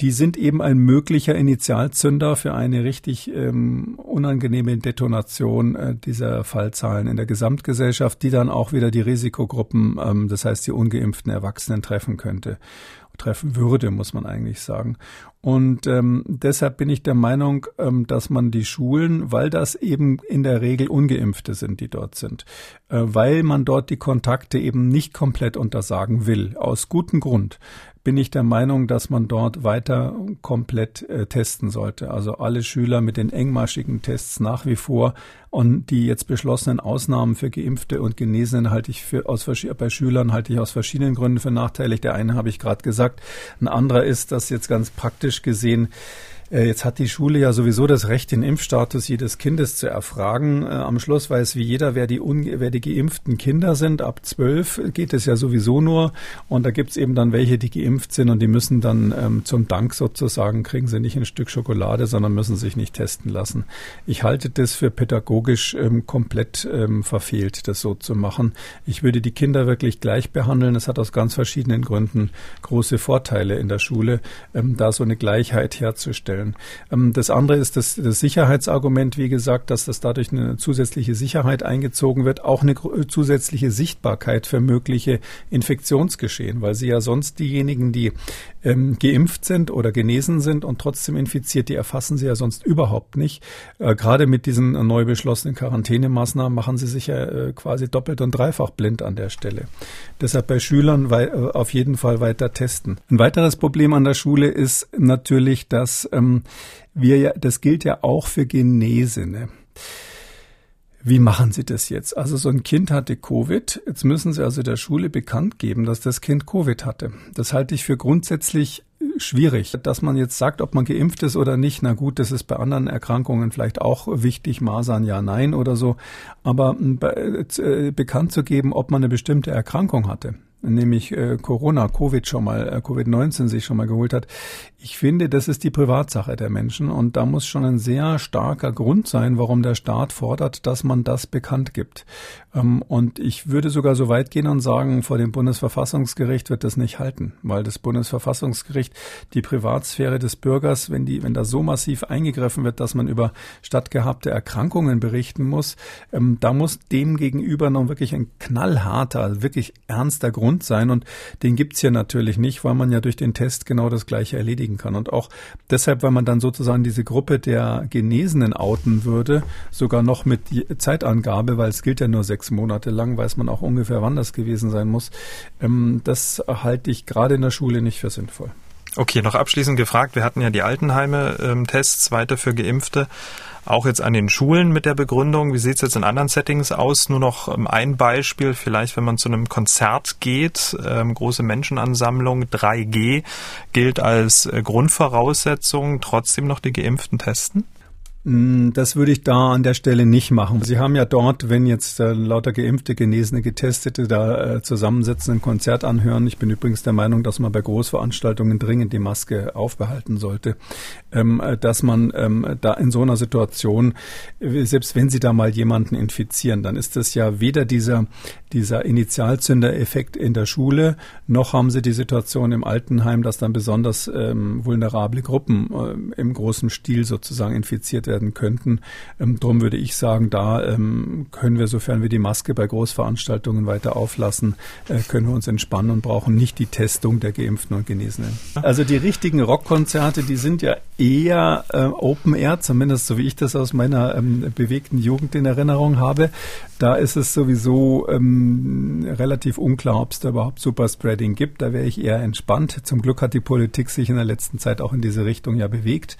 die sind eben ein möglicher Initialzünder für eine richtig ähm, unangenehme Detonation äh, dieser Fallzahlen in der Gesamtgesellschaft, die dann auch wieder die Risikogruppen, ähm, das heißt die ungeimpften Erwachsenen treffen könnte treffen würde, muss man eigentlich sagen. Und ähm, deshalb bin ich der Meinung, ähm, dass man die Schulen, weil das eben in der Regel ungeimpfte sind, die dort sind, äh, weil man dort die Kontakte eben nicht komplett untersagen will, aus gutem Grund, bin ich der Meinung, dass man dort weiter komplett äh, testen sollte. Also alle Schüler mit den engmaschigen Tests nach wie vor und die jetzt beschlossenen Ausnahmen für Geimpfte und Genesenen halte ich für aus bei Schülern halte ich aus verschiedenen Gründen für nachteilig. Der eine habe ich gerade gesagt. Ein anderer ist, dass jetzt ganz praktisch gesehen jetzt hat die Schule ja sowieso das Recht, den Impfstatus jedes Kindes zu erfragen. Äh, am Schluss weiß wie jeder, wer die, wer die geimpften Kinder sind. Ab zwölf geht es ja sowieso nur. Und da gibt's eben dann welche, die geimpft sind und die müssen dann ähm, zum Dank sozusagen, kriegen sie nicht ein Stück Schokolade, sondern müssen sich nicht testen lassen. Ich halte das für pädagogisch ähm, komplett ähm, verfehlt, das so zu machen. Ich würde die Kinder wirklich gleich behandeln. Es hat aus ganz verschiedenen Gründen große Vorteile in der Schule, ähm, da so eine Gleichheit herzustellen stellen. Ähm, das andere ist das, das Sicherheitsargument, wie gesagt, dass das dadurch eine zusätzliche Sicherheit eingezogen wird, auch eine zusätzliche Sichtbarkeit für mögliche Infektionsgeschehen, weil sie ja sonst diejenigen, die ähm, geimpft sind oder genesen sind und trotzdem infiziert, die erfassen sie ja sonst überhaupt nicht. Äh, gerade mit diesen neu beschlossenen Quarantänemaßnahmen machen sie sich ja äh, quasi doppelt und dreifach blind an der Stelle. Deshalb bei Schülern wei äh, auf jeden Fall weiter testen. Ein weiteres Problem an der Schule ist natürlich, dass ähm, wir ja, das gilt ja auch für Genesene. Wie machen Sie das jetzt? Also so ein Kind hatte Covid. Jetzt müssen Sie also der Schule bekannt geben, dass das Kind Covid hatte. Das halte ich für grundsätzlich schwierig. Dass man jetzt sagt, ob man geimpft ist oder nicht, na gut, das ist bei anderen Erkrankungen vielleicht auch wichtig, Masern ja, nein oder so. Aber äh, äh, bekannt zu geben, ob man eine bestimmte Erkrankung hatte, nämlich äh, Corona, Covid schon mal, äh, Covid-19 sich schon mal geholt hat. Ich finde, das ist die Privatsache der Menschen und da muss schon ein sehr starker Grund sein, warum der Staat fordert, dass man das bekannt gibt. Ähm, und ich würde sogar so weit gehen und sagen, vor dem Bundesverfassungsgericht wird das nicht halten, weil das Bundesverfassungsgericht die Privatsphäre des Bürgers, wenn die, wenn da so massiv eingegriffen wird, dass man über stattgehabte Erkrankungen berichten muss, ähm, da muss dem gegenüber noch wirklich ein knallharter, wirklich ernster Grund sein und den gibt's hier natürlich nicht, weil man ja durch den Test genau das gleiche erledigen kann. Und auch deshalb, weil man dann sozusagen diese Gruppe der Genesenen outen würde, sogar noch mit Zeitangabe, weil es gilt ja nur sechs Monate lang, weiß man auch ungefähr, wann das gewesen sein muss. Ähm, das halte ich gerade in der Schule nicht für sinnvoll. Okay, noch abschließend gefragt, wir hatten ja die Altenheime-Tests ähm, weiter für Geimpfte auch jetzt an den Schulen mit der Begründung. Wie sieht es jetzt in anderen Settings aus? Nur noch ähm, ein Beispiel, vielleicht wenn man zu einem Konzert geht, ähm, große Menschenansammlung, 3G gilt als äh, Grundvoraussetzung, trotzdem noch die Geimpften testen? Mm, das würde ich da an der Stelle nicht machen. Sie haben ja dort, wenn jetzt äh, lauter Geimpfte, Genesene, Getestete da äh, zusammensitzen, ein Konzert anhören. Ich bin übrigens der Meinung, dass man bei Großveranstaltungen dringend die Maske aufbehalten sollte. Ähm, äh, dass man ähm, da in so einer Situation, äh, selbst wenn Sie da mal jemanden infizieren, dann ist das ja weder dieser, dieser Initialzündereffekt in der Schule, noch haben Sie die Situation im Altenheim, dass dann besonders ähm, vulnerable Gruppen äh, im großen Stil sozusagen infiziert werden könnten. Ähm, drum würde ich sagen, da ähm, können wir, sofern wir die Maske bei Großveranstaltungen weiter auflassen, äh, können wir uns entspannen und brauchen nicht die Testung der Geimpften und Genesenen. Also die richtigen Rockkonzerte, die sind ja eher äh, Open Air, zumindest so wie ich das aus meiner ähm, bewegten Jugend in Erinnerung habe. Da ist es sowieso ähm, relativ unklar, ob es da überhaupt Superspreading gibt. Da wäre ich eher entspannt. Zum Glück hat die Politik sich in der letzten Zeit auch in diese Richtung ja bewegt.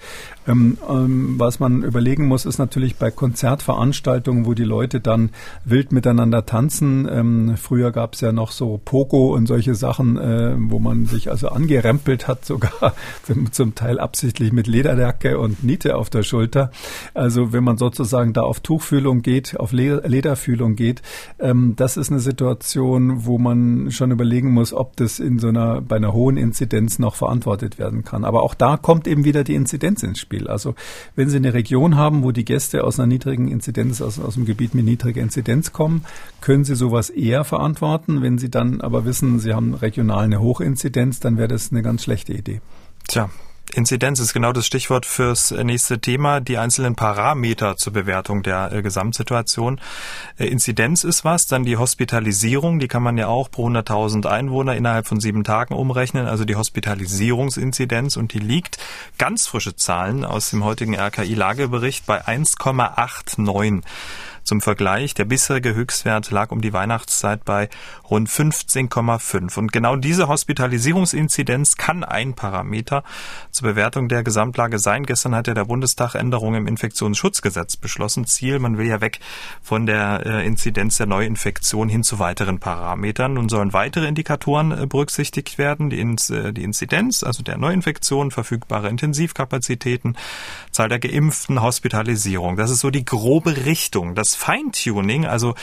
Ähm, ähm, was man überlegen muss, ist natürlich bei Konzertveranstaltungen, wo die Leute dann wild miteinander tanzen. Ähm, früher gab es ja noch so Pogo und solche Sachen, äh, wo man sich also angerempelt hat, sogar zum Teil absichtlich mit Lederdecke und Niete auf der Schulter. Also wenn man sozusagen da auf Tuchfühlung geht, auf Lederfühlung, geht. Ähm, das ist eine Situation, wo man schon überlegen muss, ob das in so einer, bei einer hohen Inzidenz noch verantwortet werden kann. Aber auch da kommt eben wieder die Inzidenz ins Spiel. Also wenn Sie eine Region haben, wo die Gäste aus einer niedrigen Inzidenz, aus, aus einem Gebiet mit niedriger Inzidenz kommen, können Sie sowas eher verantworten. Wenn Sie dann aber wissen, Sie haben regional eine Hochinzidenz, dann wäre das eine ganz schlechte Idee. Tja, Inzidenz ist genau das Stichwort fürs nächste Thema, die einzelnen Parameter zur Bewertung der äh, Gesamtsituation. Äh, Inzidenz ist was, dann die Hospitalisierung, die kann man ja auch pro 100.000 Einwohner innerhalb von sieben Tagen umrechnen, also die Hospitalisierungsinzidenz und die liegt, ganz frische Zahlen aus dem heutigen RKI-Lagebericht, bei 1,89. Zum Vergleich, der bisherige Höchstwert lag um die Weihnachtszeit bei rund 15,5. Und genau diese Hospitalisierungsinzidenz kann ein Parameter zur Bewertung der Gesamtlage sein. Gestern hat ja der Bundestag Änderungen im Infektionsschutzgesetz beschlossen. Ziel, man will ja weg von der äh, Inzidenz der Neuinfektion hin zu weiteren Parametern. Nun sollen weitere Indikatoren äh, berücksichtigt werden. Die, äh, die Inzidenz, also der Neuinfektion, verfügbare Intensivkapazitäten, Zahl der Geimpften, Hospitalisierung. Das ist so die grobe Richtung. Das Feintuning, also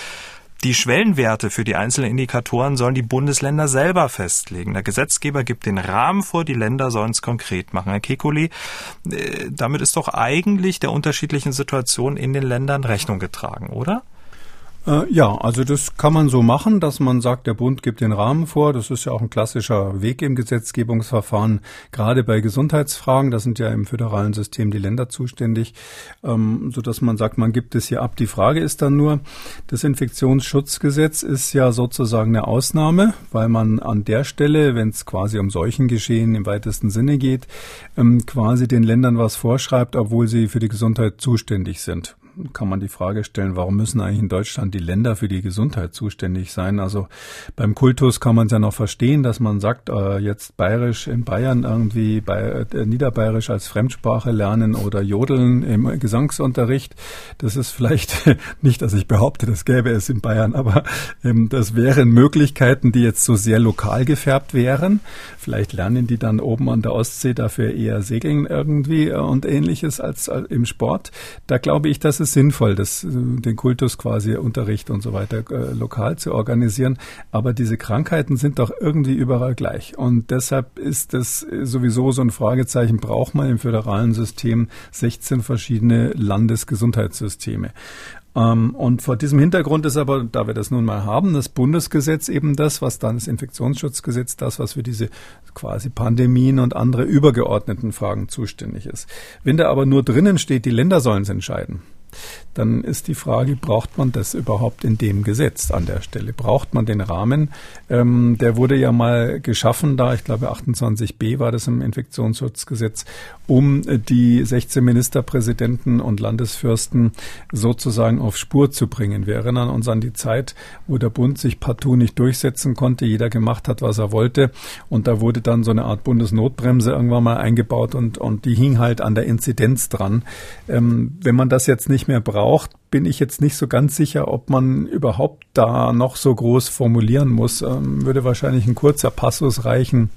die Schwellenwerte für die einzelnen Indikatoren sollen die Bundesländer selber festlegen. Der Gesetzgeber gibt den Rahmen vor, die Länder sollen es konkret machen. Herr Kekulé, äh, damit ist doch eigentlich der unterschiedlichen Situation in den Ländern Rechnung getragen, oder? Äh, ja, also das kann man so machen, dass man sagt, der Bund gibt den Rahmen vor. Das ist ja auch ein klassischer Weg im Gesetzgebungsverfahren, gerade bei Gesundheitsfragen. Da sind ja im föderalen System die Länder zuständig, ähm, so dass man sagt, man gibt es hier ab. Die Frage ist dann nur, das Infektionsschutzgesetz ist ja sozusagen eine Ausnahme, weil man an der Stelle, wenn es quasi um Seuchengeschehen im weitesten Sinne geht, ähm, quasi den Ländern was vorschreibt, obwohl sie für die Gesundheit zuständig sind kann man die Frage stellen, warum müssen eigentlich in Deutschland die Länder für die Gesundheit zuständig sein? Also beim Kultus kann man es ja noch verstehen, dass man sagt, äh, jetzt bayerisch in Bayern irgendwie bei äh, Niederbayerisch als Fremdsprache lernen oder jodeln im Gesangsunterricht. Das ist vielleicht nicht, dass ich behaupte, das gäbe es in Bayern, aber ähm, das wären Möglichkeiten, die jetzt so sehr lokal gefärbt wären. Vielleicht lernen die dann oben an der Ostsee dafür eher segeln irgendwie äh, und ähnliches als, als im Sport. Da glaube ich, dass es sinnvoll, das, äh, den Kultus quasi Unterricht und so weiter äh, lokal zu organisieren. Aber diese Krankheiten sind doch irgendwie überall gleich. Und deshalb ist das sowieso so ein Fragezeichen, braucht man im föderalen System 16 verschiedene Landesgesundheitssysteme. Ähm, und vor diesem Hintergrund ist aber, da wir das nun mal haben, das Bundesgesetz eben das, was dann das Infektionsschutzgesetz, das, was für diese quasi Pandemien und andere übergeordneten Fragen zuständig ist. Wenn da aber nur drinnen steht, die Länder sollen es entscheiden, dann ist die Frage, braucht man das überhaupt in dem Gesetz an der Stelle? Braucht man den Rahmen? Ähm, der wurde ja mal geschaffen, da ich glaube 28b war das im Infektionsschutzgesetz, um die 16 Ministerpräsidenten und Landesfürsten sozusagen auf Spur zu bringen. Wir erinnern uns an die Zeit, wo der Bund sich partout nicht durchsetzen konnte, jeder gemacht hat, was er wollte und da wurde dann so eine Art Bundesnotbremse irgendwann mal eingebaut und, und die hing halt an der Inzidenz dran. Ähm, wenn man das jetzt nicht mehr braucht, bin ich jetzt nicht so ganz sicher, ob man überhaupt da noch so groß formulieren muss. Ähm, würde wahrscheinlich ein kurzer Passus reichen.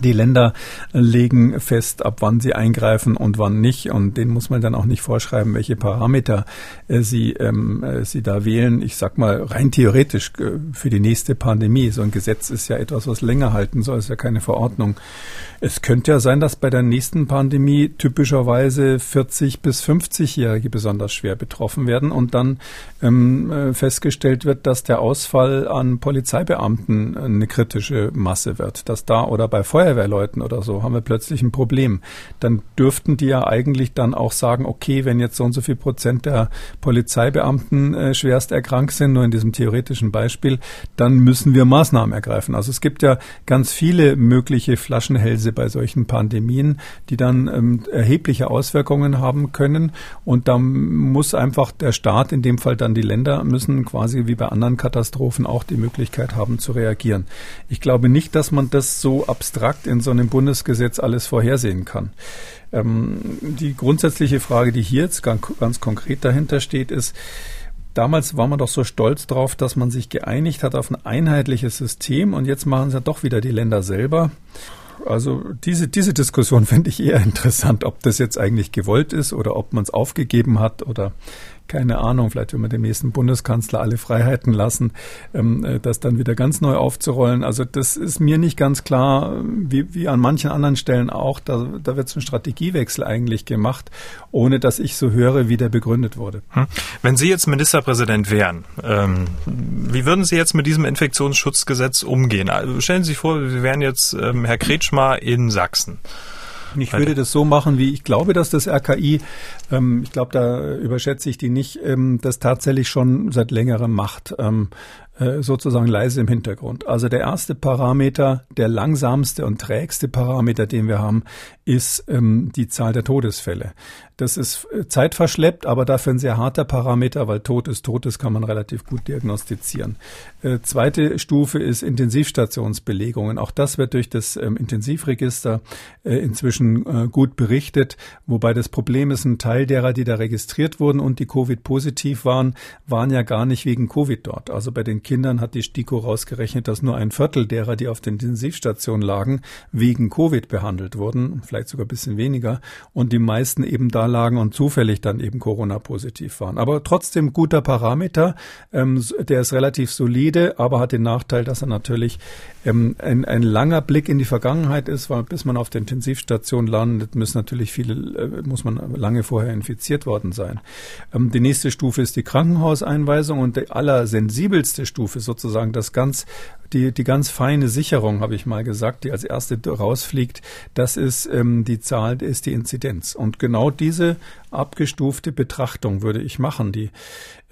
Die Länder legen fest, ab wann sie eingreifen und wann nicht. Und denen muss man dann auch nicht vorschreiben, welche Parameter äh, sie, ähm, äh, sie da wählen. Ich sag mal, rein theoretisch äh, für die nächste Pandemie. So ein Gesetz ist ja etwas, was länger halten soll, ist ja keine Verordnung. Es könnte ja sein, dass bei der nächsten Pandemie typischerweise 40 bis 50-Jährige besonders schwer betroffen werden und dann ähm, äh, festgestellt wird, dass der Ausfall an Polizeibeamten eine kritische Masse wird. Dass da oder bei Feuerwehrleuten oder so haben wir plötzlich ein Problem. Dann dürften die ja eigentlich dann auch sagen, okay, wenn jetzt so und so viel Prozent der Polizeibeamten äh, schwerst erkrankt sind, nur in diesem theoretischen Beispiel, dann müssen wir Maßnahmen ergreifen. Also es gibt ja ganz viele mögliche Flaschenhälse bei solchen Pandemien, die dann ähm, erhebliche Auswirkungen haben können. Und da muss einfach der Staat, in dem Fall dann die Länder, müssen quasi wie bei anderen Katastrophen auch die Möglichkeit haben zu reagieren. Ich glaube nicht, dass man das so abstrakt in so einem Bundesgesetz alles vorhersehen kann. Ähm, die grundsätzliche Frage, die hier jetzt ganz, ganz konkret dahinter steht, ist, Damals war man doch so stolz drauf, dass man sich geeinigt hat auf ein einheitliches System und jetzt machen es ja doch wieder die Länder selber. Also diese, diese Diskussion finde ich eher interessant, ob das jetzt eigentlich gewollt ist oder ob man es aufgegeben hat oder keine Ahnung, vielleicht wenn wir dem nächsten Bundeskanzler alle Freiheiten lassen, ähm, äh, das dann wieder ganz neu aufzurollen. Also das ist mir nicht ganz klar, wie, wie an manchen anderen Stellen auch. Da, da wird so ein Strategiewechsel eigentlich gemacht, ohne dass ich so höre, wie der begründet wurde. Hm. Wenn Sie jetzt Ministerpräsident wären, ähm, wie würden Sie jetzt mit diesem Infektionsschutzgesetz umgehen? Also stellen Sie sich vor, Sie wären jetzt ähm, Herr Kretschmer in Sachsen. Ich würde das so machen, wie ich glaube, dass das RKI, ähm, ich glaube, da überschätze ich die nicht, ähm, das tatsächlich schon seit längerem macht. Ähm, äh, sozusagen leise im Hintergrund. Also der erste Parameter, der langsamste und trägste Parameter, den wir haben, ist ähm, die Zahl der Todesfälle. Das ist äh, zeitverschleppt, aber dafür ein sehr harter Parameter, weil Tod ist Tod, das kann man relativ gut diagnostizieren. Äh, zweite Stufe ist Intensivstationsbelegungen. Auch das wird durch das ähm, Intensivregister äh, inzwischen äh, gut berichtet, wobei das Problem ist, ein Teil derer, die da registriert wurden und die Covid-positiv waren, waren ja gar nicht wegen Covid dort. Also bei den Kindern hat die STIKO rausgerechnet, dass nur ein Viertel derer, die auf der Intensivstation lagen, wegen Covid behandelt wurden, vielleicht sogar ein bisschen weniger, und die meisten eben da lagen und zufällig dann eben Corona-positiv waren. Aber trotzdem guter Parameter, ähm, der ist relativ solide, aber hat den Nachteil, dass er natürlich ähm, ein, ein langer Blick in die Vergangenheit ist, weil bis man auf der Intensivstation landet, müssen natürlich viele, äh, muss man lange vorher infiziert worden sein. Ähm, die nächste Stufe ist die Krankenhauseinweisung und die allersensibelste Stufe sozusagen das ganz die, die ganz feine Sicherung, habe ich mal gesagt, die als erste rausfliegt, das ist ähm, die Zahl, ist die Inzidenz. Und genau diese abgestufte Betrachtung würde ich machen. Die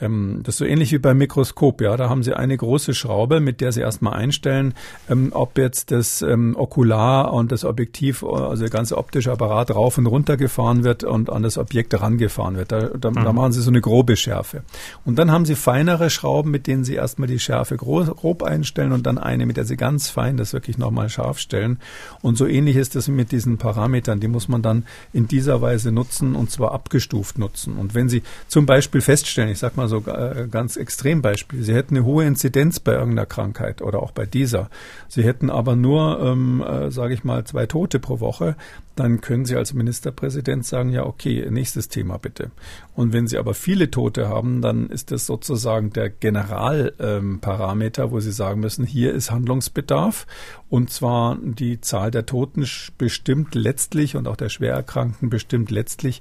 ähm, das ist so ähnlich wie beim Mikroskop, ja. Da haben Sie eine große Schraube, mit der Sie erstmal einstellen, ähm, ob jetzt das ähm, Okular und das Objektiv, also der ganze optische Apparat rauf und runter gefahren wird und an das Objekt herangefahren wird. Da, da, mhm. da machen Sie so eine grobe Schärfe. Und dann haben Sie feinere Schrauben, mit denen Sie erstmal die Schärfe groß, grob einstellen und dann eine, mit der Sie ganz fein das wirklich nochmal scharf stellen. Und so ähnlich ist es mit diesen Parametern. Die muss man dann in dieser Weise nutzen und zwar abgestuft nutzen. Und wenn Sie zum Beispiel feststellen, ich sag mal so äh, ganz Extrembeispiel. Sie hätten eine hohe Inzidenz bei irgendeiner Krankheit oder auch bei dieser. Sie hätten aber nur, ähm, äh, sage ich mal, zwei Tote pro Woche. Dann können Sie als Ministerpräsident sagen, ja, okay, nächstes Thema bitte. Und wenn Sie aber viele Tote haben, dann ist das sozusagen der Generalparameter, ähm, wo Sie sagen müssen, hier ist Handlungsbedarf. Und zwar die Zahl der Toten bestimmt letztlich und auch der Schwererkrankten bestimmt letztlich,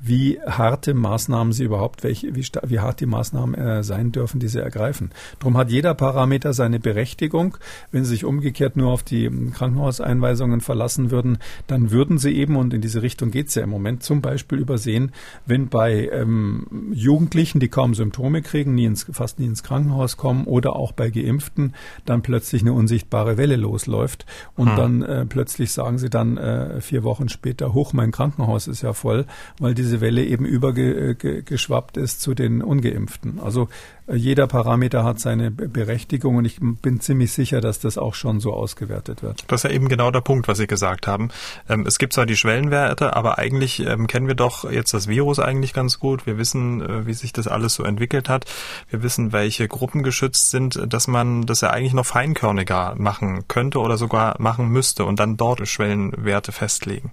wie harte Maßnahmen sie überhaupt, welche, wie, wie hart die Maßnahmen äh, sein dürfen, die sie ergreifen. Darum hat jeder Parameter seine Berechtigung. Wenn Sie sich umgekehrt nur auf die Krankenhauseinweisungen verlassen würden, dann würden Sie eben, und in diese Richtung geht es ja im Moment, zum Beispiel übersehen, wenn bei ähm, Jugendlichen, die kaum Symptome kriegen, nie ins, fast nie ins Krankenhaus kommen oder auch bei Geimpften, dann plötzlich eine unsichtbare Welle losläuft und hm. dann äh, plötzlich sagen sie dann äh, vier Wochen später, hoch, mein Krankenhaus ist ja voll, weil diese diese Welle eben übergeschwappt ist zu den Ungeimpften. Also äh, jeder Parameter hat seine Berechtigung und ich bin ziemlich sicher, dass das auch schon so ausgewertet wird. Das ist ja eben genau der Punkt, was Sie gesagt haben. Ähm, es gibt zwar die Schwellenwerte, aber eigentlich ähm, kennen wir doch jetzt das Virus eigentlich ganz gut. Wir wissen, äh, wie sich das alles so entwickelt hat. Wir wissen, welche Gruppen geschützt sind, dass man das ja eigentlich noch feinkörniger machen könnte oder sogar machen müsste und dann dort Schwellenwerte festlegen.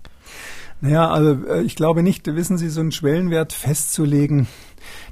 Naja, also äh, ich glaube nicht, wissen Sie, so einen Schwellenwert festzulegen,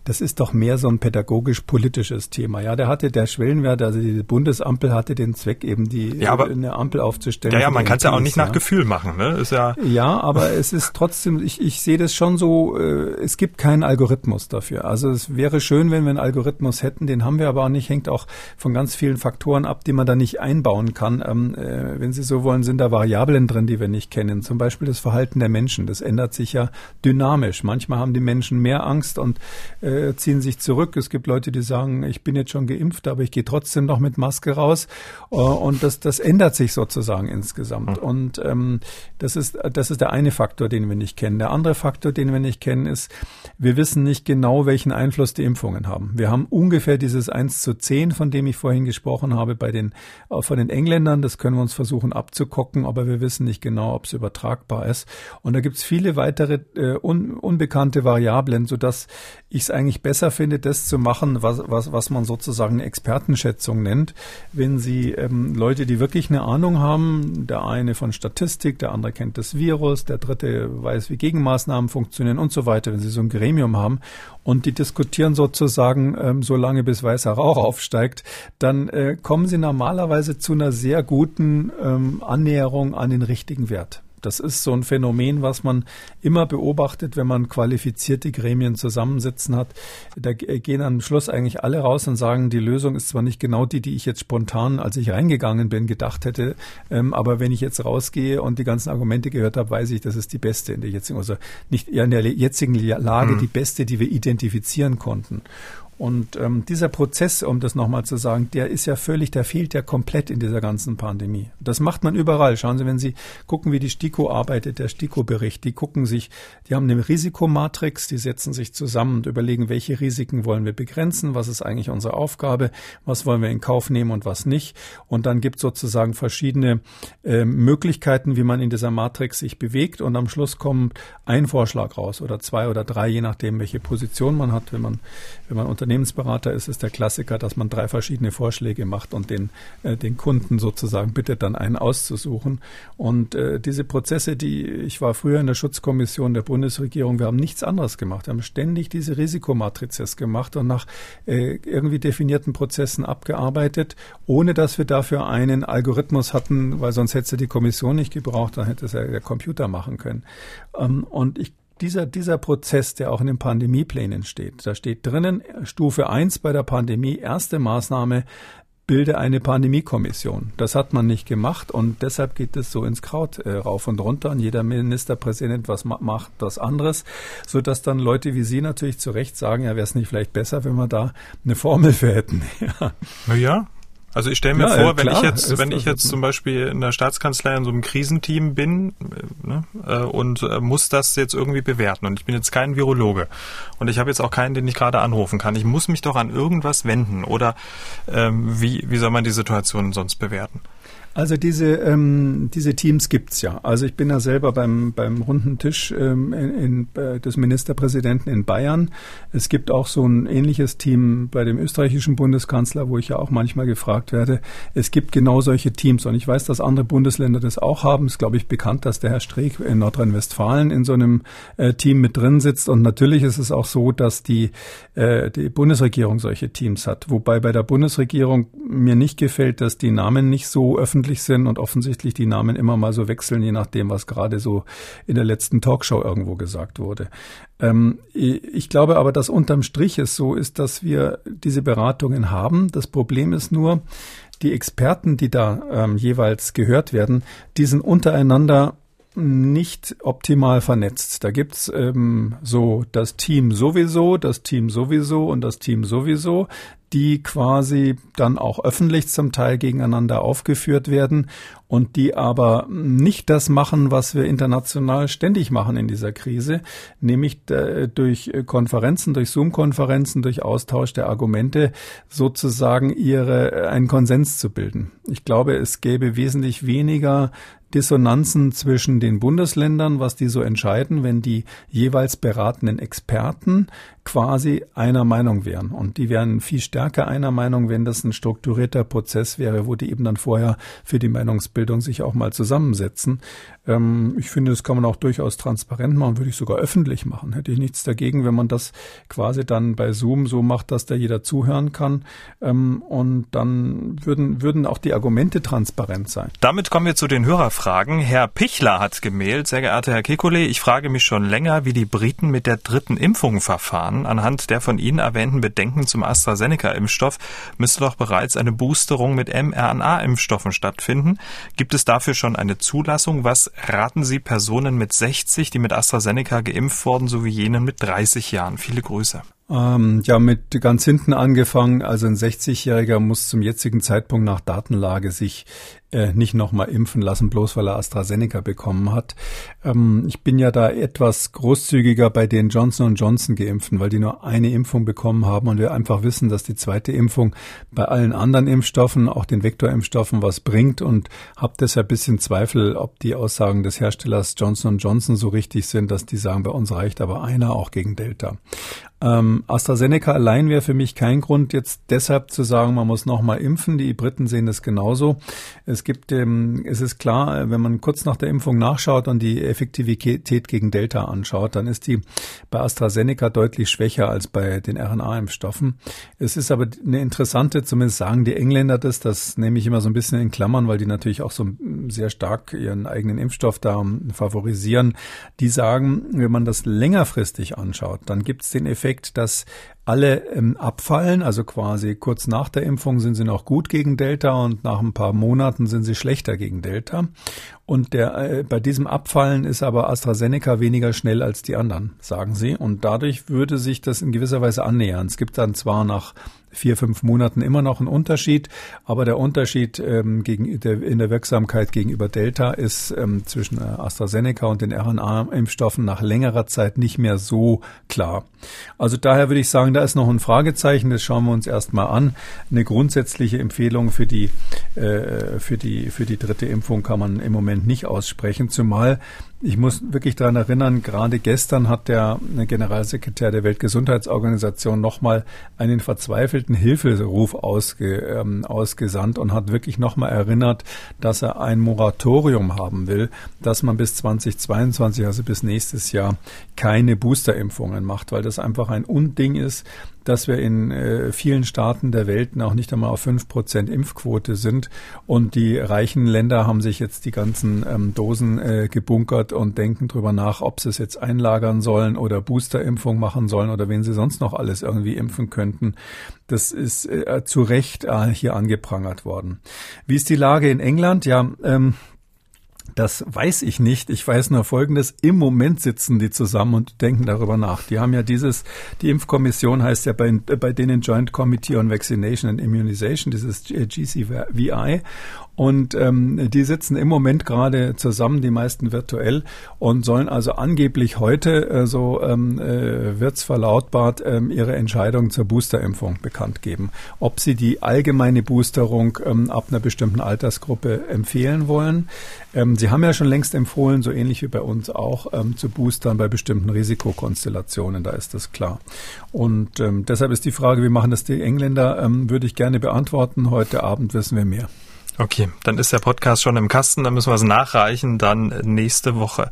das ist doch mehr so ein pädagogisch-politisches Thema. Ja, der hatte der Schwellenwert, also die Bundesampel hatte den Zweck, eben die ja, aber, eine Ampel aufzustellen. Ja, ja, man kann es ja auch nicht nach Gefühl machen, ne? Ist ja, ja, aber es ist trotzdem, ich, ich sehe das schon so, äh, es gibt keinen Algorithmus dafür. Also es wäre schön, wenn wir einen Algorithmus hätten, den haben wir aber auch nicht, hängt auch von ganz vielen Faktoren ab, die man da nicht einbauen kann. Ähm, äh, wenn Sie so wollen, sind da Variablen drin, die wir nicht kennen. Zum Beispiel das Verhalten der Menschen. Das ändert sich ja dynamisch. Manchmal haben die Menschen mehr Angst und äh, ziehen sich zurück. Es gibt Leute, die sagen, ich bin jetzt schon geimpft, aber ich gehe trotzdem noch mit Maske raus. Äh, und das, das ändert sich sozusagen insgesamt. Mhm. Und ähm, das, ist, das ist der eine Faktor, den wir nicht kennen. Der andere Faktor, den wir nicht kennen, ist, wir wissen nicht genau, welchen Einfluss die Impfungen haben. Wir haben ungefähr dieses 1 zu 10, von dem ich vorhin gesprochen habe, bei den, äh, von den Engländern. Das können wir uns versuchen abzukocken, aber wir wissen nicht genau, ob es übertragbar ist. Und da gibt es viele weitere äh, un, unbekannte Variablen, sodass ich es eigentlich besser finde, das zu machen, was, was, was man sozusagen eine Expertenschätzung nennt. Wenn Sie ähm, Leute, die wirklich eine Ahnung haben, der eine von Statistik, der andere kennt das Virus, der dritte weiß, wie Gegenmaßnahmen funktionieren und so weiter, wenn Sie so ein Gremium haben und die diskutieren sozusagen ähm, so lange, bis weißer Rauch aufsteigt, dann äh, kommen Sie normalerweise zu einer sehr guten ähm, Annäherung an den richtigen Wert. Das ist so ein Phänomen, was man immer beobachtet, wenn man qualifizierte Gremien zusammensitzen hat. Da gehen am Schluss eigentlich alle raus und sagen, die Lösung ist zwar nicht genau die, die ich jetzt spontan, als ich reingegangen bin, gedacht hätte, ähm, aber wenn ich jetzt rausgehe und die ganzen Argumente gehört habe, weiß ich, das ist die beste in der jetzigen, also nicht in der jetzigen Lage mhm. die beste, die wir identifizieren konnten. Und ähm, dieser Prozess, um das nochmal zu sagen, der ist ja völlig, der fehlt ja komplett in dieser ganzen Pandemie. Das macht man überall. Schauen Sie, wenn Sie gucken, wie die STIKO arbeitet, der STIKO-Bericht, die gucken sich, die haben eine Risikomatrix, die setzen sich zusammen und überlegen, welche Risiken wollen wir begrenzen, was ist eigentlich unsere Aufgabe, was wollen wir in Kauf nehmen und was nicht. Und dann gibt es sozusagen verschiedene äh, Möglichkeiten, wie man in dieser Matrix sich bewegt. Und am Schluss kommt ein Vorschlag raus oder zwei oder drei, je nachdem, welche Position man hat, wenn man, wenn man unter Unternehmensberater ist es der Klassiker, dass man drei verschiedene Vorschläge macht und den, äh, den Kunden sozusagen bittet, dann einen auszusuchen. Und äh, diese Prozesse, die ich war früher in der Schutzkommission der Bundesregierung, wir haben nichts anderes gemacht. Wir haben ständig diese Risikomatrizes gemacht und nach äh, irgendwie definierten Prozessen abgearbeitet, ohne dass wir dafür einen Algorithmus hatten, weil sonst hätte die Kommission nicht gebraucht, dann hätte es ja der Computer machen können. Ähm, und ich dieser, dieser Prozess, der auch in den Pandemieplänen steht, da steht drinnen, Stufe 1 bei der Pandemie, erste Maßnahme, bilde eine Pandemiekommission. Das hat man nicht gemacht und deshalb geht es so ins Kraut äh, rauf und runter und jeder Ministerpräsident was ma macht das anderes, so dass dann Leute wie Sie natürlich zu Recht sagen, ja, wäre es nicht vielleicht besser, wenn wir da eine Formel für hätten. ja. Na ja, also ich stelle mir ja, vor, wenn klar, ich jetzt, wenn ich jetzt zum Beispiel in der Staatskanzlei in so einem Krisenteam bin äh, ne, äh, und äh, muss das jetzt irgendwie bewerten und ich bin jetzt kein Virologe und ich habe jetzt auch keinen, den ich gerade anrufen kann. Ich muss mich doch an irgendwas wenden oder ähm, wie, wie soll man die Situation sonst bewerten? Also diese, ähm, diese Teams gibt's ja. Also ich bin ja selber beim, beim runden Tisch ähm, in, in, äh, des Ministerpräsidenten in Bayern. Es gibt auch so ein ähnliches Team bei dem österreichischen Bundeskanzler, wo ich ja auch manchmal gefragt werde. Es gibt genau solche Teams und ich weiß, dass andere Bundesländer das auch haben. Es ist, glaube ich, bekannt, dass der Herr Streeck in Nordrhein-Westfalen in so einem äh, Team mit drin sitzt. Und natürlich ist es auch so, dass die, äh, die Bundesregierung solche Teams hat. Wobei bei der Bundesregierung mir nicht gefällt, dass die Namen nicht so öffentlich öffentlich sind und offensichtlich die Namen immer mal so wechseln, je nachdem, was gerade so in der letzten Talkshow irgendwo gesagt wurde. Ähm, ich glaube aber, dass unterm Strich es so ist, dass wir diese Beratungen haben. Das Problem ist nur, die Experten, die da ähm, jeweils gehört werden, die sind untereinander nicht optimal vernetzt. Da gibt's ähm, so das Team sowieso, das Team sowieso und das Team sowieso die quasi dann auch öffentlich zum Teil gegeneinander aufgeführt werden und die aber nicht das machen, was wir international ständig machen in dieser Krise, nämlich äh, durch Konferenzen, durch Zoom-Konferenzen, durch Austausch der Argumente sozusagen ihre äh, einen Konsens zu bilden. Ich glaube, es gäbe wesentlich weniger Dissonanzen zwischen den Bundesländern, was die so entscheiden, wenn die jeweils beratenden Experten quasi einer Meinung wären. Und die wären viel stärker einer Meinung, wenn das ein strukturierter Prozess wäre, wo die eben dann vorher für die Meinungsbildung sich auch mal zusammensetzen. Ähm, ich finde, das kann man auch durchaus transparent machen, würde ich sogar öffentlich machen. Hätte ich nichts dagegen, wenn man das quasi dann bei Zoom so macht, dass da jeder zuhören kann. Ähm, und dann würden, würden auch die Argumente transparent sein. Damit kommen wir zu den Hörerfragen. Herr Pichler hat gemailt, sehr geehrter Herr Kekulé, ich frage mich schon länger, wie die Briten mit der dritten Impfung verfahren an. Anhand der von Ihnen erwähnten Bedenken zum AstraZeneca-Impfstoff müsste doch bereits eine Boosterung mit mRNA-Impfstoffen stattfinden. Gibt es dafür schon eine Zulassung? Was raten Sie Personen mit 60, die mit AstraZeneca geimpft wurden, sowie jenen mit 30 Jahren? Viele Grüße. Ähm, ja, mit ganz hinten angefangen. Also ein 60-Jähriger muss zum jetzigen Zeitpunkt nach Datenlage sich äh, nicht nochmal impfen lassen, bloß weil er AstraZeneca bekommen hat. Ähm, ich bin ja da etwas großzügiger bei den Johnson Johnson geimpften, weil die nur eine Impfung bekommen haben und wir einfach wissen, dass die zweite Impfung bei allen anderen Impfstoffen, auch den Vektorimpfstoffen, was bringt und habe deshalb bisschen Zweifel, ob die Aussagen des Herstellers Johnson Johnson so richtig sind, dass die sagen, bei uns reicht aber einer auch gegen Delta. Ähm, AstraZeneca allein wäre für mich kein Grund, jetzt deshalb zu sagen, man muss nochmal impfen. Die Briten sehen das genauso. Gibt, ähm, es ist klar, wenn man kurz nach der Impfung nachschaut und die Effektivität gegen Delta anschaut, dann ist die bei AstraZeneca deutlich schwächer als bei den RNA-Impfstoffen. Es ist aber eine interessante, zumindest sagen die Engländer das, das nehme ich immer so ein bisschen in Klammern, weil die natürlich auch so sehr stark ihren eigenen Impfstoff da favorisieren. Die sagen, wenn man das längerfristig anschaut, dann gibt es den Effekt, dass alle ähm, abfallen, also quasi kurz nach der Impfung sind sie noch gut gegen Delta und nach ein paar Monaten sind sie schlechter gegen Delta. Und der, äh, bei diesem Abfallen ist aber AstraZeneca weniger schnell als die anderen, sagen sie. Und dadurch würde sich das in gewisser Weise annähern. Es gibt dann zwar nach vier, fünf Monaten immer noch ein Unterschied. Aber der Unterschied ähm, gegen, der, in der Wirksamkeit gegenüber Delta ist ähm, zwischen äh, AstraZeneca und den RNA-Impfstoffen nach längerer Zeit nicht mehr so klar. Also daher würde ich sagen, da ist noch ein Fragezeichen. Das schauen wir uns erstmal an. Eine grundsätzliche Empfehlung für die, äh, für die, für die dritte Impfung kann man im Moment nicht aussprechen, zumal ich muss wirklich daran erinnern, gerade gestern hat der Generalsekretär der Weltgesundheitsorganisation nochmal einen verzweifelten Hilferuf ausge, ähm, ausgesandt und hat wirklich nochmal erinnert, dass er ein Moratorium haben will, dass man bis 2022, also bis nächstes Jahr, keine Boosterimpfungen macht, weil das einfach ein Unding ist, dass wir in äh, vielen Staaten der Welt noch nicht einmal auf fünf Prozent Impfquote sind. Und die reichen Länder haben sich jetzt die ganzen ähm, Dosen äh, gebunkert und denken drüber nach, ob sie es jetzt einlagern sollen oder Boosterimpfung machen sollen oder wen sie sonst noch alles irgendwie impfen könnten. Das ist äh, zu Recht äh, hier angeprangert worden. Wie ist die Lage in England? Ja, ähm, das weiß ich nicht. Ich weiß nur Folgendes. Im Moment sitzen die zusammen und denken darüber nach. Die haben ja dieses, die Impfkommission heißt ja bei, bei denen Joint Committee on Vaccination and Immunization, dieses GCVI. Und ähm, die sitzen im Moment gerade zusammen, die meisten virtuell, und sollen also angeblich heute, äh, so ähm, äh, wird verlautbart, ähm, ihre Entscheidung zur Boosterimpfung bekannt geben. Ob sie die allgemeine Boosterung ähm, ab einer bestimmten Altersgruppe empfehlen wollen. Ähm, sie haben ja schon längst empfohlen, so ähnlich wie bei uns auch, ähm, zu boostern bei bestimmten Risikokonstellationen, da ist das klar. Und ähm, deshalb ist die Frage, wie machen das die Engländer, ähm, würde ich gerne beantworten. Heute Abend wissen wir mehr. Okay, dann ist der Podcast schon im Kasten, dann müssen wir es nachreichen, dann nächste Woche.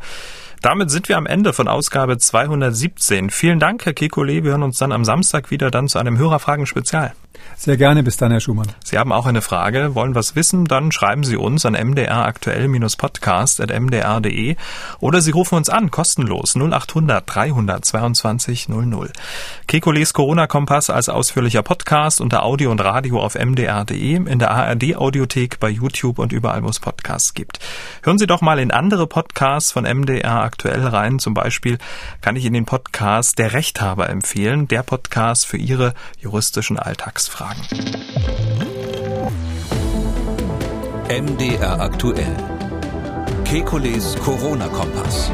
Damit sind wir am Ende von Ausgabe 217. Vielen Dank, Herr Kekulé. Wir hören uns dann am Samstag wieder dann zu einem Hörerfragen-Spezial. Sehr gerne, bis dann, Herr Schumann. Sie haben auch eine Frage, wollen was wissen, dann schreiben Sie uns an mdraktuell-podcast.mdr.de oder Sie rufen uns an, kostenlos 0800 322 00. Kekules Corona-Kompass als ausführlicher Podcast unter Audio und Radio auf mdr.de, in der ARD-Audiothek, bei YouTube und überall, wo es Podcasts gibt. Hören Sie doch mal in andere Podcasts von MDR aktuell rein. Zum Beispiel kann ich Ihnen den Podcast Der Rechthaber empfehlen, der Podcast für Ihre juristischen Alltagsfragen. Fragen. MDR aktuell. Kekules Corona-Kompass.